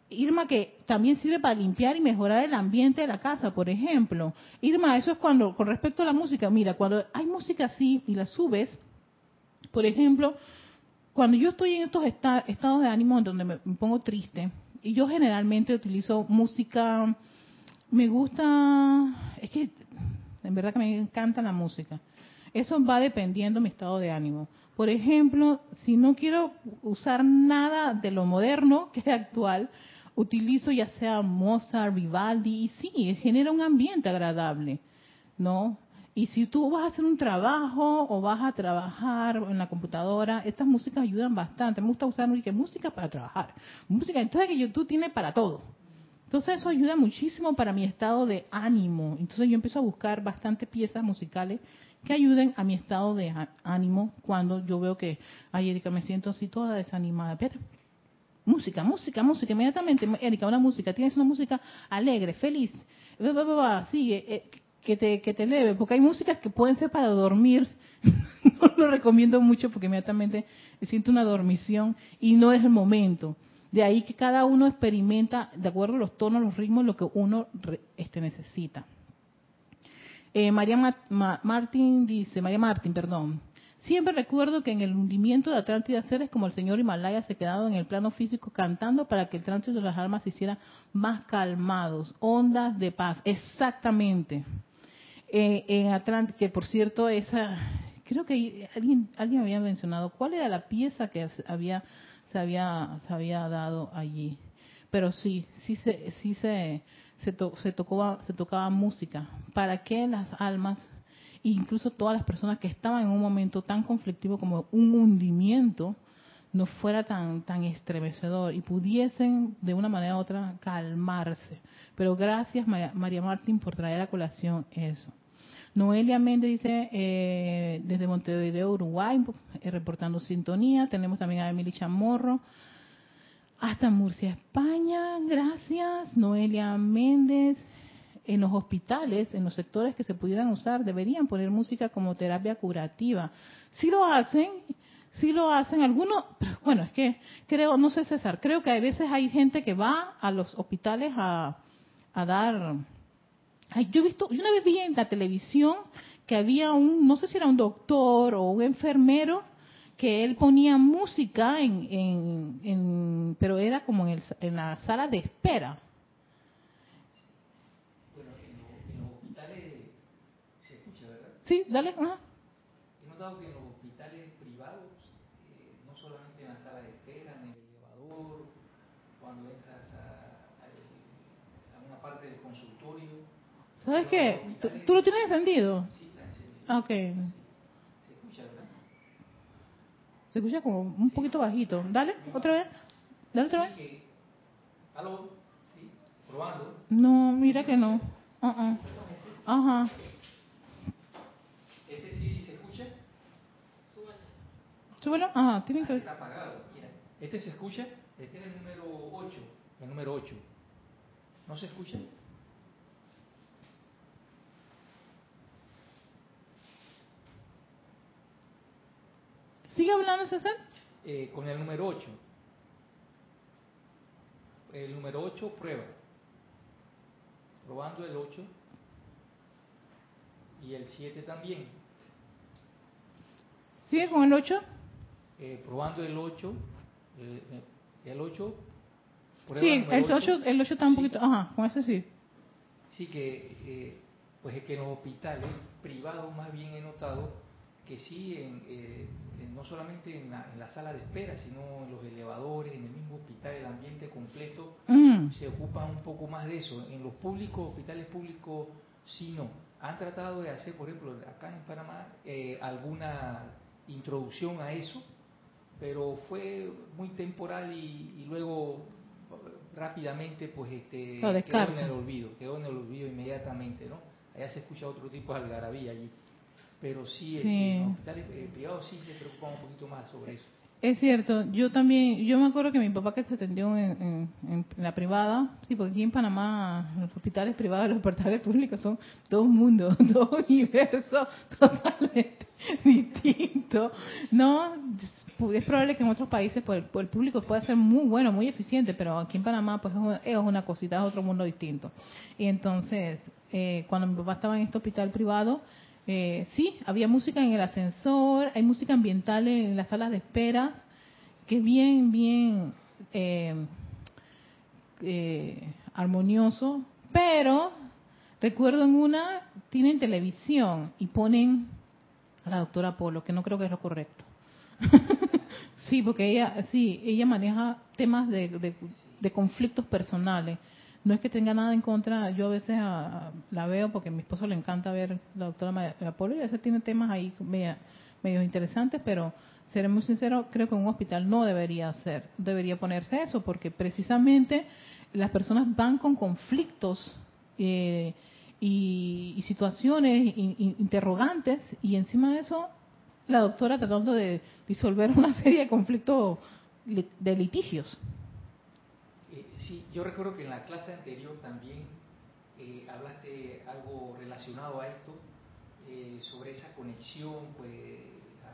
Irma que también sirve para limpiar y mejorar el ambiente de la casa, por ejemplo. Irma, eso es cuando, con respecto a la música, mira, cuando hay música así y la subes, por ejemplo, cuando yo estoy en estos estados de ánimo donde me pongo triste, y yo generalmente utilizo música, me gusta, es que en verdad que me encanta la música. Eso va dependiendo de mi estado de ánimo. Por ejemplo, si no quiero usar nada de lo moderno que es actual, utilizo ya sea Mozart, Vivaldi, y sí, genera un ambiente agradable, ¿no? Y si tú vas a hacer un trabajo o vas a trabajar en la computadora, estas músicas ayudan bastante. Me gusta usar música para trabajar. Música, entonces que YouTube tiene para todo. Entonces eso ayuda muchísimo para mi estado de ánimo. Entonces yo empiezo a buscar bastantes piezas musicales que ayuden a mi estado de ánimo cuando yo veo que, ay Erika, me siento así toda desanimada. Espérate. Música, música, música, inmediatamente, Erika, una música, tienes una música alegre, feliz, sigue, eh, que te, que te eleve, porque hay músicas que pueden ser para dormir, no lo recomiendo mucho porque inmediatamente siento una dormición y no es el momento. De ahí que cada uno experimenta, de acuerdo a los tonos, los ritmos, lo que uno este, necesita. Eh, María Martín dice, María Martín, perdón. Siempre recuerdo que en el hundimiento de Atlántida seres como el señor Himalaya se quedaban en el plano físico cantando para que el tránsito de las almas se hiciera más calmados, ondas de paz. Exactamente. Eh, en Atlántida, que por cierto, esa, creo que alguien, alguien había mencionado, ¿cuál era la pieza que había, se había, se había dado allí? Pero sí, sí se, sí se, se, se, tocaba, se tocaba música para que las almas, incluso todas las personas que estaban en un momento tan conflictivo como un hundimiento, no fuera tan, tan estremecedor y pudiesen de una manera u otra calmarse. Pero gracias María, Martín por traer a colación eso. Noelia Méndez dice eh, desde Montevideo, Uruguay, eh, reportando sintonía. Tenemos también a Emily Chamorro hasta Murcia, España. Gracias, Noelia Méndez. En los hospitales, en los sectores que se pudieran usar, deberían poner música como terapia curativa. Si lo hacen, si lo hacen, algunos, bueno, es que creo, no sé César, creo que a veces hay gente que va a los hospitales a, a dar, yo he visto, yo una vez vi en la televisión que había un, no sé si era un doctor o un enfermero que él ponía música en, en, pero era como en, el, en, la sala de espera. Bueno, en, los hospitales se escucha, ¿verdad? Sí, dale. Ajá. He notado que en los hospitales privados, eh, no solamente en la sala de espera, en el elevador, cuando entras a, a, a una parte del consultorio. ¿Sabes qué? ¿Tú, lo tienes encendido? Ah, ok. Se escucha como un poquito bajito. Dale, otra vez. Dale otra vez. ¿Aló? ¿Sí? ¿Probando? No, mira que no. Uh -uh. Ajá. ¿Este sí se escucha? Súbelo. Súbelo. Ajá, tiene que... Está apagado. ¿Este se escucha? Este es el número 8. El número 8. ¿No se escucha? ¿Sigue hablando, César? Eh, con el número 8. El número 8 prueba. Probando el 8. Y el 7 también. ¿Sigue con el 8? Eh, probando el 8. El, el 8. Sí, el 8, el 8 está un Sí. poquito, ajá, con eso sí. Sí, que eh, pues es que en los hospitales privados más bien he notado que sí, en, eh, en- no solamente en la, en la sala de espera, sino en los elevadores, en el mismo hospital, el ambiente completo, Mm, se ocupan un poco más de eso. En los públicos, hospitales públicos, sí no. Han tratado de hacer, por ejemplo, acá en Panamá, eh, alguna introducción a eso, pero fue muy temporal y, y luego eh, rápidamente pues este quedó en el olvido, quedó en el olvido inmediatamente, ¿no? Allá se escucha otro tipo de algarabía allí. Pero sí, Sí. en los hospitales eh, privados sí se preocupan un poquito más sobre eso. Es cierto, yo también, yo me acuerdo que mi papá que se atendió en, en- en la privada, sí, porque aquí en Panamá los hospitales privados y los hospitales públicos son todo un mundo, dos universos totalmente distintos. No, es probable que en otros países pues, el, el público pueda ser muy bueno, muy eficiente, pero aquí en Panamá pues es una, es una cosita, es otro mundo distinto. Y entonces, eh, cuando mi papá estaba en este hospital privado, eh, sí, había música en el ascensor, hay música ambiental en las salas de esperas, que es bien, bien eh, eh, armonioso, pero recuerdo en una, tienen televisión y ponen a la doctora Polo, que no creo que es lo correcto. sí, porque ella, sí, ella maneja temas de, de- de conflictos personales. No es que tenga nada en contra, yo a veces a- a- la veo porque a mi esposo le encanta ver la doctora Ma- Apolo y a veces tiene temas ahí media- medio interesantes, pero seré muy sincero, creo que un hospital no debería ser, debería ponerse eso, porque precisamente las personas van con conflictos eh, y, situaciones in- in- interrogantes y encima de eso la doctora tratando de disolver una serie de conflictos li- de litigios. Sí, yo recuerdo que en la clase anterior también eh, hablaste algo relacionado a esto, eh, sobre esa conexión, pues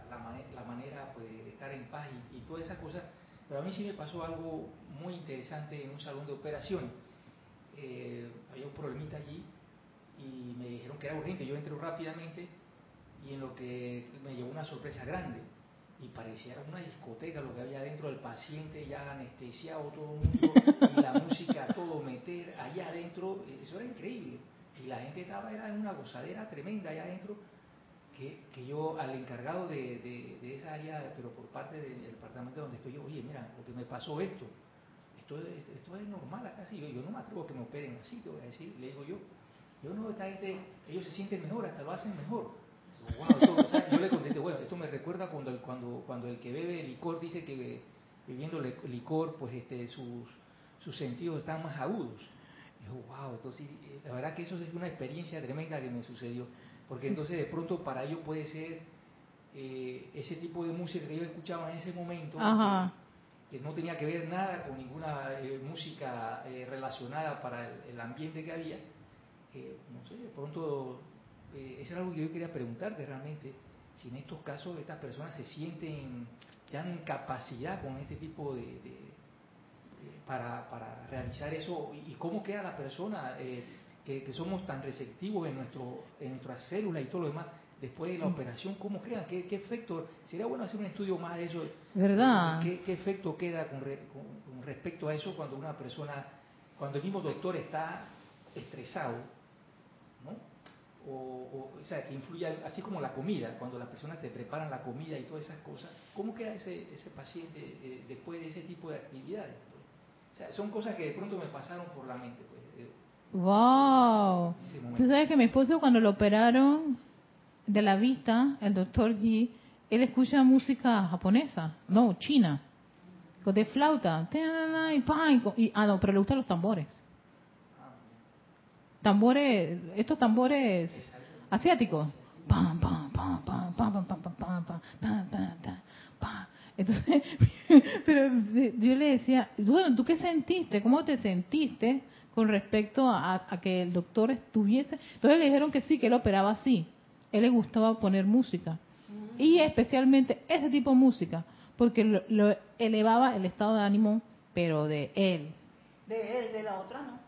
la, mane- la manera pues, de estar en paz y, y todas esas cosas. Pero a mí sí me pasó algo muy interesante en un salón de operaciones. Eh, había un problemita allí y me dijeron que era urgente. Yo entré rápidamente y en lo que me llevó una sorpresa grande y parecía una discoteca lo que había dentro del paciente ya anestesiado todo el mundo y la música todo meter allá adentro eso era increíble. Y la gente estaba era en una gozadera tremenda allá adentro que, que yo al encargado de, de- de esa área pero por parte del departamento donde estoy yo oye mira lo que me pasó esto esto es, esto es normal acá sí yo, yo no me atrevo a que me operen así te voy a decir le digo yo. Yo no esta gente ellos se sienten mejor hasta lo hacen mejor Wow, esto, o sea, yo le contesté, bueno, esto me recuerda cuando el, cuando, cuando el que bebe licor dice que bebiendo licor, pues este, sus, sus sentidos están más agudos. Y yo, wow, entonces eh, la verdad que eso es una experiencia tremenda que me sucedió, porque entonces de pronto para ellos puede ser eh, ese tipo de música que yo escuchaba en ese momento, Ajá. que, que no tenía que ver nada con ninguna eh, música eh, relacionada para el, el ambiente que había, eh, no sé, de pronto eh, eso era algo que yo quería preguntarte realmente, si en estos casos estas personas se sienten, tienen capacidad con este tipo de, de- de- para, para realizar eso y, y cómo queda la persona, eh, que, que somos tan receptivos en, nuestro, en nuestras células y todo lo demás, después de la operación, ¿cómo quedan? ¿Qué, qué efecto? Sería bueno hacer un estudio más de eso. ¿Verdad? ¿Qué, qué efecto queda con, re- con- con respecto a eso cuando una persona, cuando el mismo doctor está estresado, ¿no? O, o, o sea, que influye, así como la comida, cuando las personas te preparan la comida y todas esas cosas, ¿cómo queda ese, ese paciente eh, después de ese tipo de actividades? pues? O sea, son cosas que de pronto me pasaron por la mente, pues, eh, Wow. momento. Tú sabes que mi esposo cuando lo operaron de la vista, el doctor G, él escucha música japonesa, no, china, con de flauta, y y- ah no, pero le gustan los tambores. Tambores, estos tambores asiáticos. Pam, pam, pam, pam, pam, pam, pam, pam, pam, pam. Entonces, pero yo le decía, bueno, ¿tú qué sentiste? ¿Cómo te sentiste con respecto a, que el doctor estuviese? Entonces le dijeron que sí, que él operaba así. Él le gustaba poner música. Y especialmente ese tipo de música, porque lo elevaba el estado de ánimo, pero de él. De él, de la otra no.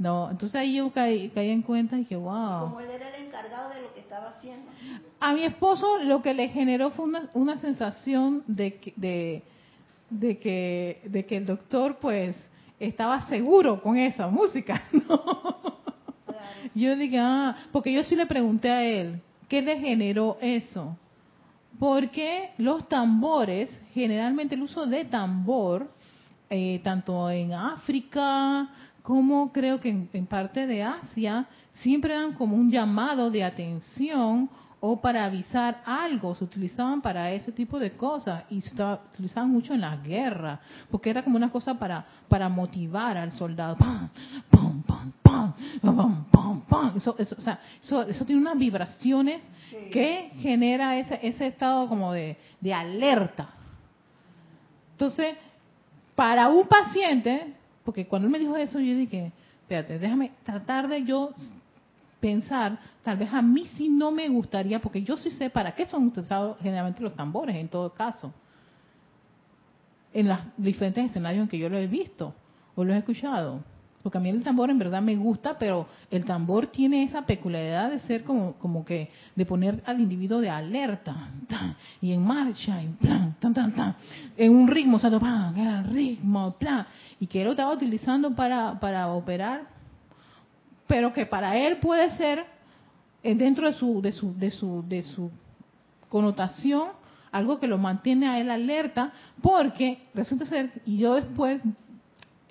No, entonces ahí yo caí, caí en cuenta y dije, wow. Como él era el encargado de lo que estaba haciendo. A mi esposo lo que le generó fue una, una sensación de, que- de de que, de que el doctor pues estaba seguro con esa música, ¿no? Claro. Yo dije, ah, porque yo sí le pregunté a él, ¿qué le generó eso? Porque los tambores, generalmente el uso de tambor, eh, tanto en África como creo que en, en parte de Asia, siempre dan como un llamado de atención o para avisar algo, se utilizaban para ese tipo de cosas y se utilizaban mucho en las guerras, porque era como una cosa para para motivar al soldado. ¡Pam! ¡Pam! ¡Pam! ¡Pam! ¡Pam! ¡Pam! ¡Pam! Eso, eso, o sea, eso, eso tiene unas vibraciones Sí. que genera ese, ese estado como de, de alerta. Entonces, para un paciente, porque cuando él me dijo eso, yo dije, espérate, déjame tratar de yo pensar, tal vez a mí sí no me gustaría, porque yo sí sé para qué son utilizados generalmente los tambores en todo caso, en los diferentes escenarios en que yo lo he visto o lo he escuchado. Porque a mí el tambor en verdad me gusta, pero el tambor tiene esa peculiaridad de ser como, como que, de poner al individuo de alerta, y en marcha, y plan, tan, tan, tan, en un ritmo, o sea, pan, era ritmo, plan, y que él lo estaba utilizando para, para operar, pero que para él puede ser, eh, dentro de su, de su, de su, de su connotación, algo que lo mantiene a él alerta, porque resulta ser, y yo después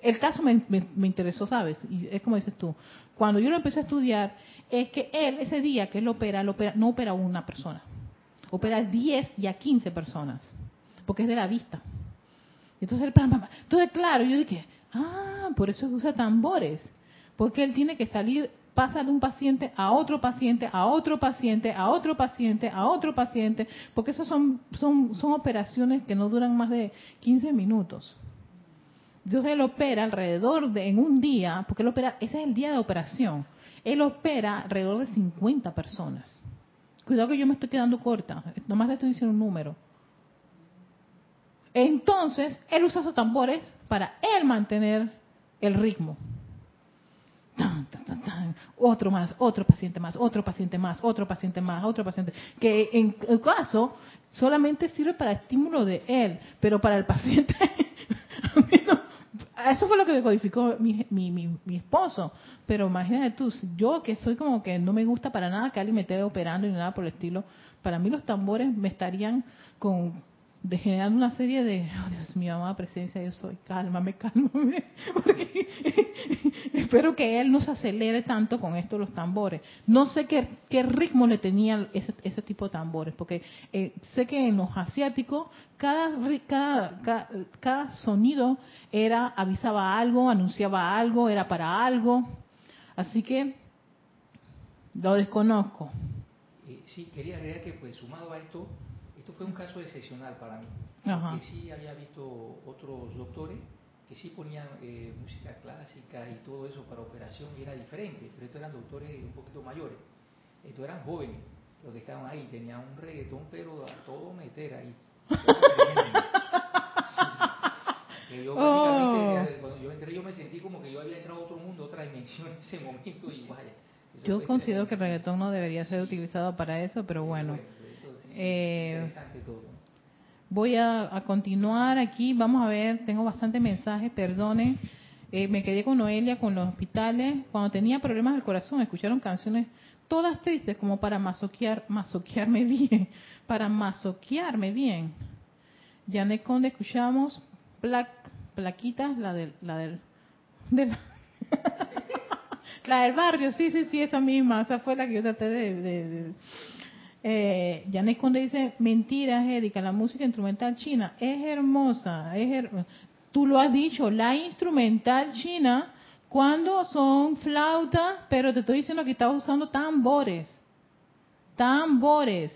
el caso me, me- interesó, ¿sabes? Y es como dices tú. Cuando yo lo empecé a estudiar, es que él, ese día que él opera, él opera no opera una persona. Opera a 10 y a 15 personas. Porque es de la vista. Entonces, él, entonces claro, yo dije, ah, por eso usa tambores. Porque él tiene que salir, pasa de un paciente a otro paciente, a otro paciente, a otro paciente, a otro paciente. Porque esas son, son, son operaciones que no duran más de 15 minutos. Entonces él opera alrededor de, en un día, porque él opera, ese es el día de operación, él opera alrededor de 50 personas. Cuidado que yo me estoy quedando corta, nomás le estoy diciendo un número. Entonces, él usa esos tambores para él mantener el ritmo. Tan, tan, tan. Otro más, otro paciente más, otro paciente más, otro paciente más, otro paciente. Que en el caso solamente sirve para estímulo de él, pero para el paciente. eso fue lo que codificó mi, mi, mi, mi esposo. Pero imagínate tú, yo que soy como que no me gusta para nada que alguien me esté operando ni nada por el estilo, para mí los tambores me estarían con de generando una serie de, oh Dios mío, amada presencia, yo soy, cálmame, cálmame, porque espero que él no se acelere tanto con esto los tambores. No sé qué, qué ritmo le tenía ese, ese tipo de tambores, porque eh, sé que en los asiáticos cada, cada, cada, cada sonido era, avisaba algo, anunciaba algo, era para algo, así que lo desconozco. Eh, sí, quería agregar que pues sumado a esto, esto fue un caso excepcional para mí. Ajá. Porque sí había visto otros doctores que sí ponían eh, música clásica y todo eso para operación y era diferente, pero estos eran doctores un poquito mayores. Estos eran jóvenes, los que estaban ahí, tenían un reggaetón pero a todo meter ahí. Que yo básicamente, Oh. cuando yo entré yo me sentí como que yo había entrado a otro mundo, otra dimensión en ese momento y vaya. Yo considero que el reggaetón no debería ser utilizado para eso, pero bueno. Eh. Voy a, a continuar aquí. Vamos a ver, tengo bastantes mensajes, perdonen. Eh, me quedé con Noelia con los hospitales. Cuando tenía problemas del corazón, escucharon canciones todas tristes como para masoquear, masoquearme bien. Para masoquearme bien. Janet Conde, escuchamos pla- plaquitas, la del, la del, de la, la del barrio, sí, sí, sí, esa misma. Esa fue la que yo traté de- de- de eh, Janet Conde dice, mentiras, Erika, la música instrumental china es hermosa. Es Tú lo has dicho, la instrumental china, cuando son flautas, pero te estoy diciendo que estás usando tambores. Tambores.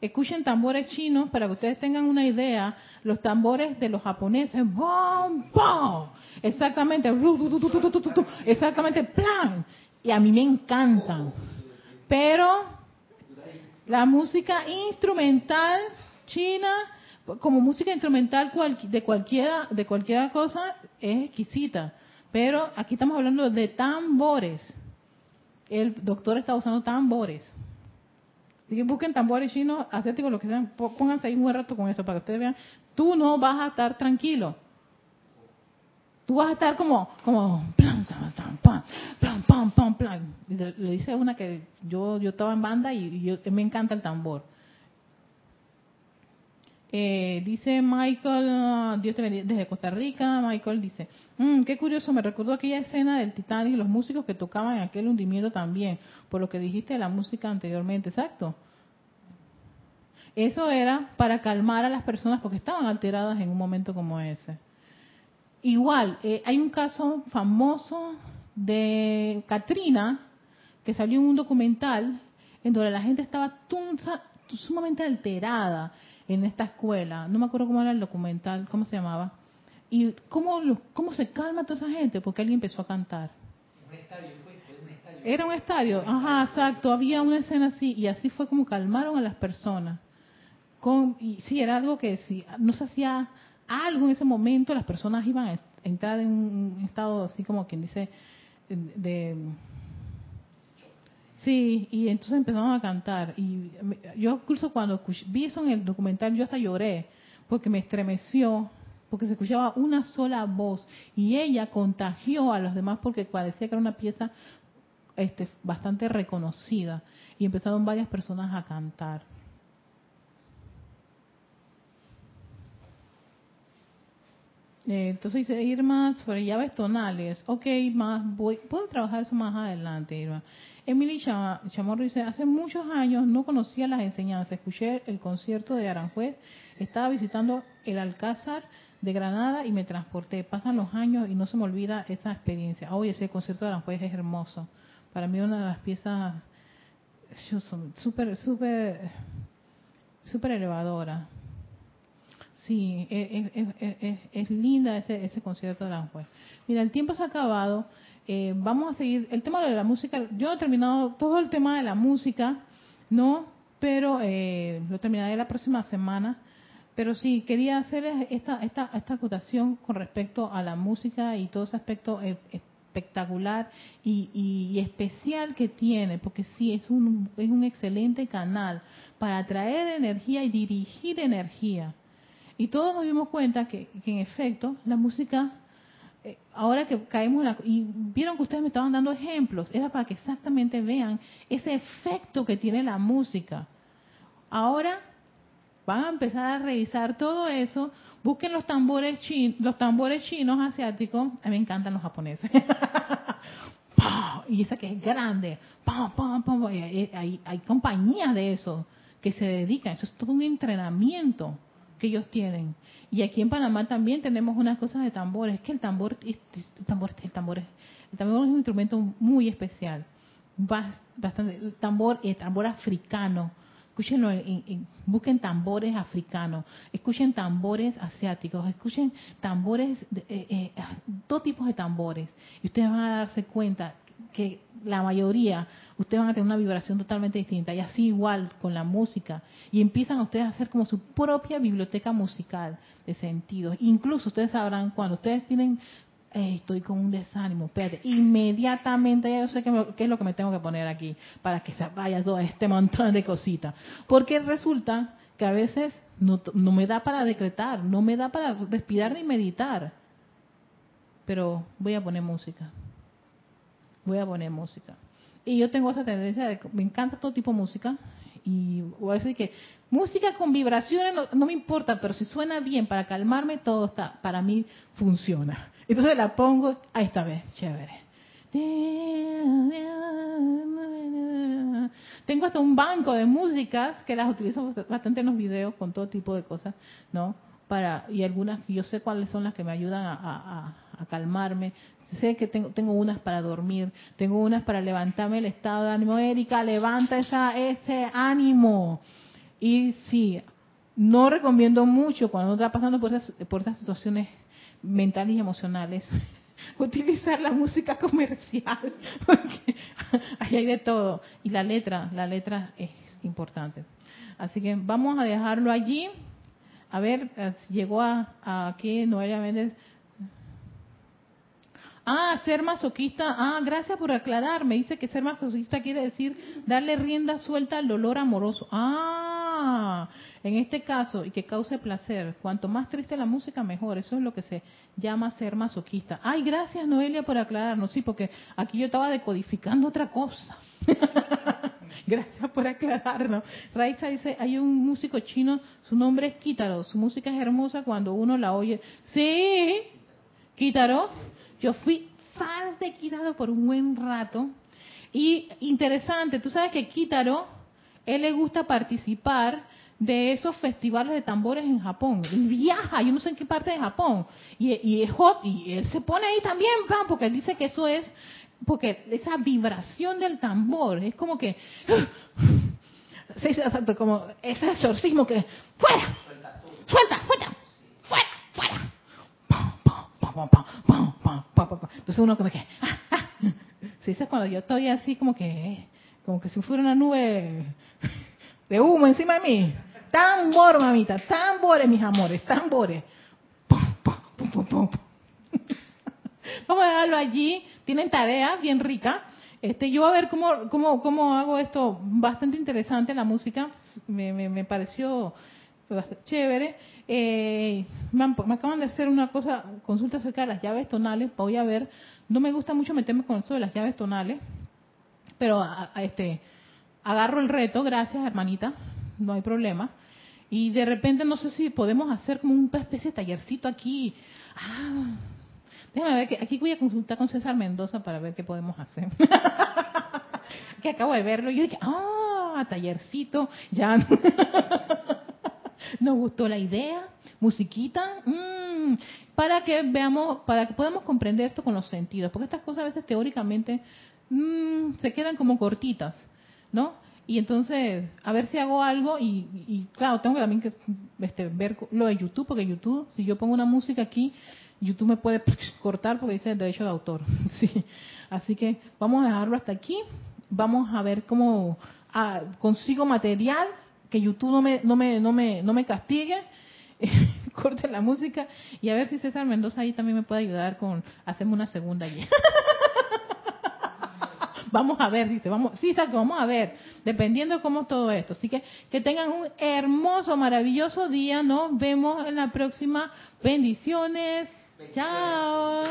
Escuchen tambores chinos para que ustedes tengan una idea. Los tambores de los japoneses, ¡bom, bom! Exactamente, exactamente, plan. Y a mí me encantan. Pero la música instrumental china, como música instrumental de cualquiera de cualquier cosa, es exquisita. Pero aquí estamos hablando de tambores. El doctor está usando tambores. Así que busquen tambores chinos, asiáticos, lo que sean, pónganse ahí un buen rato con eso para que ustedes vean tú no vas a estar tranquilo. Tú vas a estar como, como, plan, plan, plan, plan, plan, le, dice una que yo, yo estaba en banda y, me encanta el tambor. Eh, dice Michael, ah, Dios te bendiga, desde Costa Rica, Michael dice, mmm, qué curioso, me recordó aquella escena del Titanic y los músicos que tocaban en aquel hundimiento también, por lo que dijiste de la música anteriormente, exacto. Eso era para calmar a las personas porque estaban alteradas en un momento como ese. Igual, eh, hay un caso famoso de Katrina, que salió en un documental en donde la gente estaba sumamente alterada en esta escuela. No me acuerdo cómo era el documental, cómo se llamaba. Y cómo, cómo se calma toda esa gente, porque alguien empezó a cantar. Era un estadio, ajá, exacto. Había una escena así, y así fue como calmaron a las personas. Y sí, era algo que si no se hacía algo en ese momento, las personas iban a entrar en un estado así como quien dice de Sí, y entonces empezaron a cantar. Y yo incluso cuando vi eso en el documental, yo hasta lloré, porque me estremeció, porque se escuchaba una sola voz. Y ella contagió a los demás porque parecía que era una pieza este, bastante reconocida. Y empezaron varias personas a cantar. Eh, entonces dice Irma sobre llaves tonales. Ok, más voy, puedo trabajar eso más adelante, Irma. Emily Chamorro dice, hace muchos años no conocía las enseñanzas, escuché el concierto de Aranjuez, estaba visitando el Alcázar de Granada y me transporté. Pasan los años y no se me olvida esa experiencia. Oye, ese concierto de Aranjuez es hermoso. Para mí una de las piezas súper, súper, súper elevadora. Sí, es, linda ese, ese concierto de Aranjuez. Mira, el tiempo se ha acabado. Eh, vamos a seguir. El tema de la música, yo he terminado todo el tema de la música, ¿no? Pero eh, lo terminaré la próxima semana. Pero sí, quería hacer esta, esta, esta acotación con respecto a la música y todo ese aspecto eh, espectacular y, y, especial que tiene, porque sí, es un, es un excelente canal para atraer energía y dirigir energía. Y todos nos dimos cuenta que, en efecto la música eh, ahora que caemos la, y vieron que ustedes me estaban dando ejemplos, era para que exactamente vean ese efecto que tiene la música. Ahora van a empezar a revisar todo eso, busquen los tambores chinos, los tambores chinos asiáticos, a mí me encantan los japoneses. y esa que es grande, hay, hay compañías de eso que se dedican, eso es todo un entrenamiento ellos tienen. Y aquí en Panamá también tenemos unas cosas de tambores. Es que el tambor, el tambor, el tambor, el tambor es un instrumento muy especial. Bastante, el tambor, tambor africano. Escúchenlo, busquen tambores africanos, escuchen tambores asiáticos, escuchen tambores, eh, eh, dos tipos de tambores. Y ustedes van a darse cuenta que la mayoría, ustedes van a tener una vibración totalmente distinta. Y así igual con la música. Y empiezan ustedes a hacer como su propia biblioteca musical de sentidos. Incluso ustedes sabrán cuando ustedes tienen, estoy con un desánimo, espérate, inmediatamente ya yo sé qué, es lo que me tengo que poner aquí para que se vaya todo este montón de cositas. Porque resulta que a veces no, no me da para decretar, no me da para respirar ni meditar. Pero voy a poner música voy a poner música. Y yo tengo esa tendencia de, me encanta todo tipo de música, y voy a decir que música con vibraciones no, me importa, pero si suena bien para calmarme, todo está, para mí funciona. Entonces la pongo, ahí está, ve, chévere. Tengo hasta un banco de músicas que las utilizo bastante en los videos con todo tipo de cosas, ¿no? Para, y algunas, yo sé cuáles son las que me ayudan a, a calmarme. Sé que tengo, tengo unas para dormir, tengo unas para levantarme el estado de ánimo. Erika, levanta esa, ese ánimo. Y sí, no recomiendo mucho cuando uno está pasando por esas, por esas situaciones mentales y emocionales utilizar la música comercial porque ahí hay de todo y la letra la letra es importante así que vamos a dejarlo allí a ver eh, llegó a, a aquí Noelia Méndez Ah, ser masoquista. Ah, gracias por aclarar. Me dice que ser masoquista quiere decir darle rienda suelta al dolor amoroso. Ah, en este caso, y que cause placer. Cuanto más triste la música, mejor. Eso es lo que se llama ser masoquista. Ay, gracias Noelia por aclararnos. Sí, porque aquí yo estaba decodificando otra cosa. Gracias por aclararnos. Raiza dice, hay un músico chino, su nombre es Kitaro, su música es hermosa cuando uno la oye. Sí, Kitaro. Yo fui fan de Kitaro por un buen rato. Y interesante, tú sabes que Kitaro, él le gusta participar de esos festivales de tambores en Japón. Él viaja, yo no sé en qué parte de Japón. Y, y es hot, y él se pone ahí también, porque él dice que eso es porque esa vibración del tambor es como que sí, exacto, como ese exorcismo que fuera, suelta, fuera, fuera, fuera. Entonces uno como que ah, ah. es cuando yo estoy así como que como que si fuera una nube de humo encima de mí. Tambor, mamita, tambores, mis amores, tambores. Vamos a dejarlo allí. Tienen tareas bien ricas. Este, yo a ver cómo, cómo, cómo hago esto. Bastante interesante la música. Me, me, me pareció bastante chévere. Eh, me, acaban de hacer una cosa, consulta acerca de las llaves tonales. Voy a ver. No me gusta mucho meterme con eso de las llaves tonales. Pero a, este, agarro el reto. Gracias, hermanita. No hay problema. Y de repente no sé si podemos hacer como una especie de tallercito aquí. Ah, Déjame ver que aquí voy a consultar con César Mendoza para ver qué podemos hacer. que acabo de verlo y yo dije, ah, tallercito, ya. Nos gustó la idea, musiquita, mm, para que veamos, para que podamos comprender esto con los sentidos, porque estas cosas a veces teóricamente mm, se quedan como cortitas, ¿no? Y entonces, a ver si hago algo y, y claro, tengo también que este, ver lo de YouTube, porque YouTube, si yo pongo una música aquí, YouTube me puede cortar porque dice derecho de autor. Sí. Así que vamos a dejarlo hasta aquí. Vamos a ver cómo ah, consigo material que YouTube no me no me no me no me castigue. corte la música y a ver si César Mendoza ahí también me puede ayudar con hacerme una segunda allí. vamos a ver, dice, vamos, sí, exacto, vamos a ver, dependiendo de cómo todo esto. Así que que tengan un hermoso, maravilloso día, nos vemos en la próxima. Bendiciones. Chao.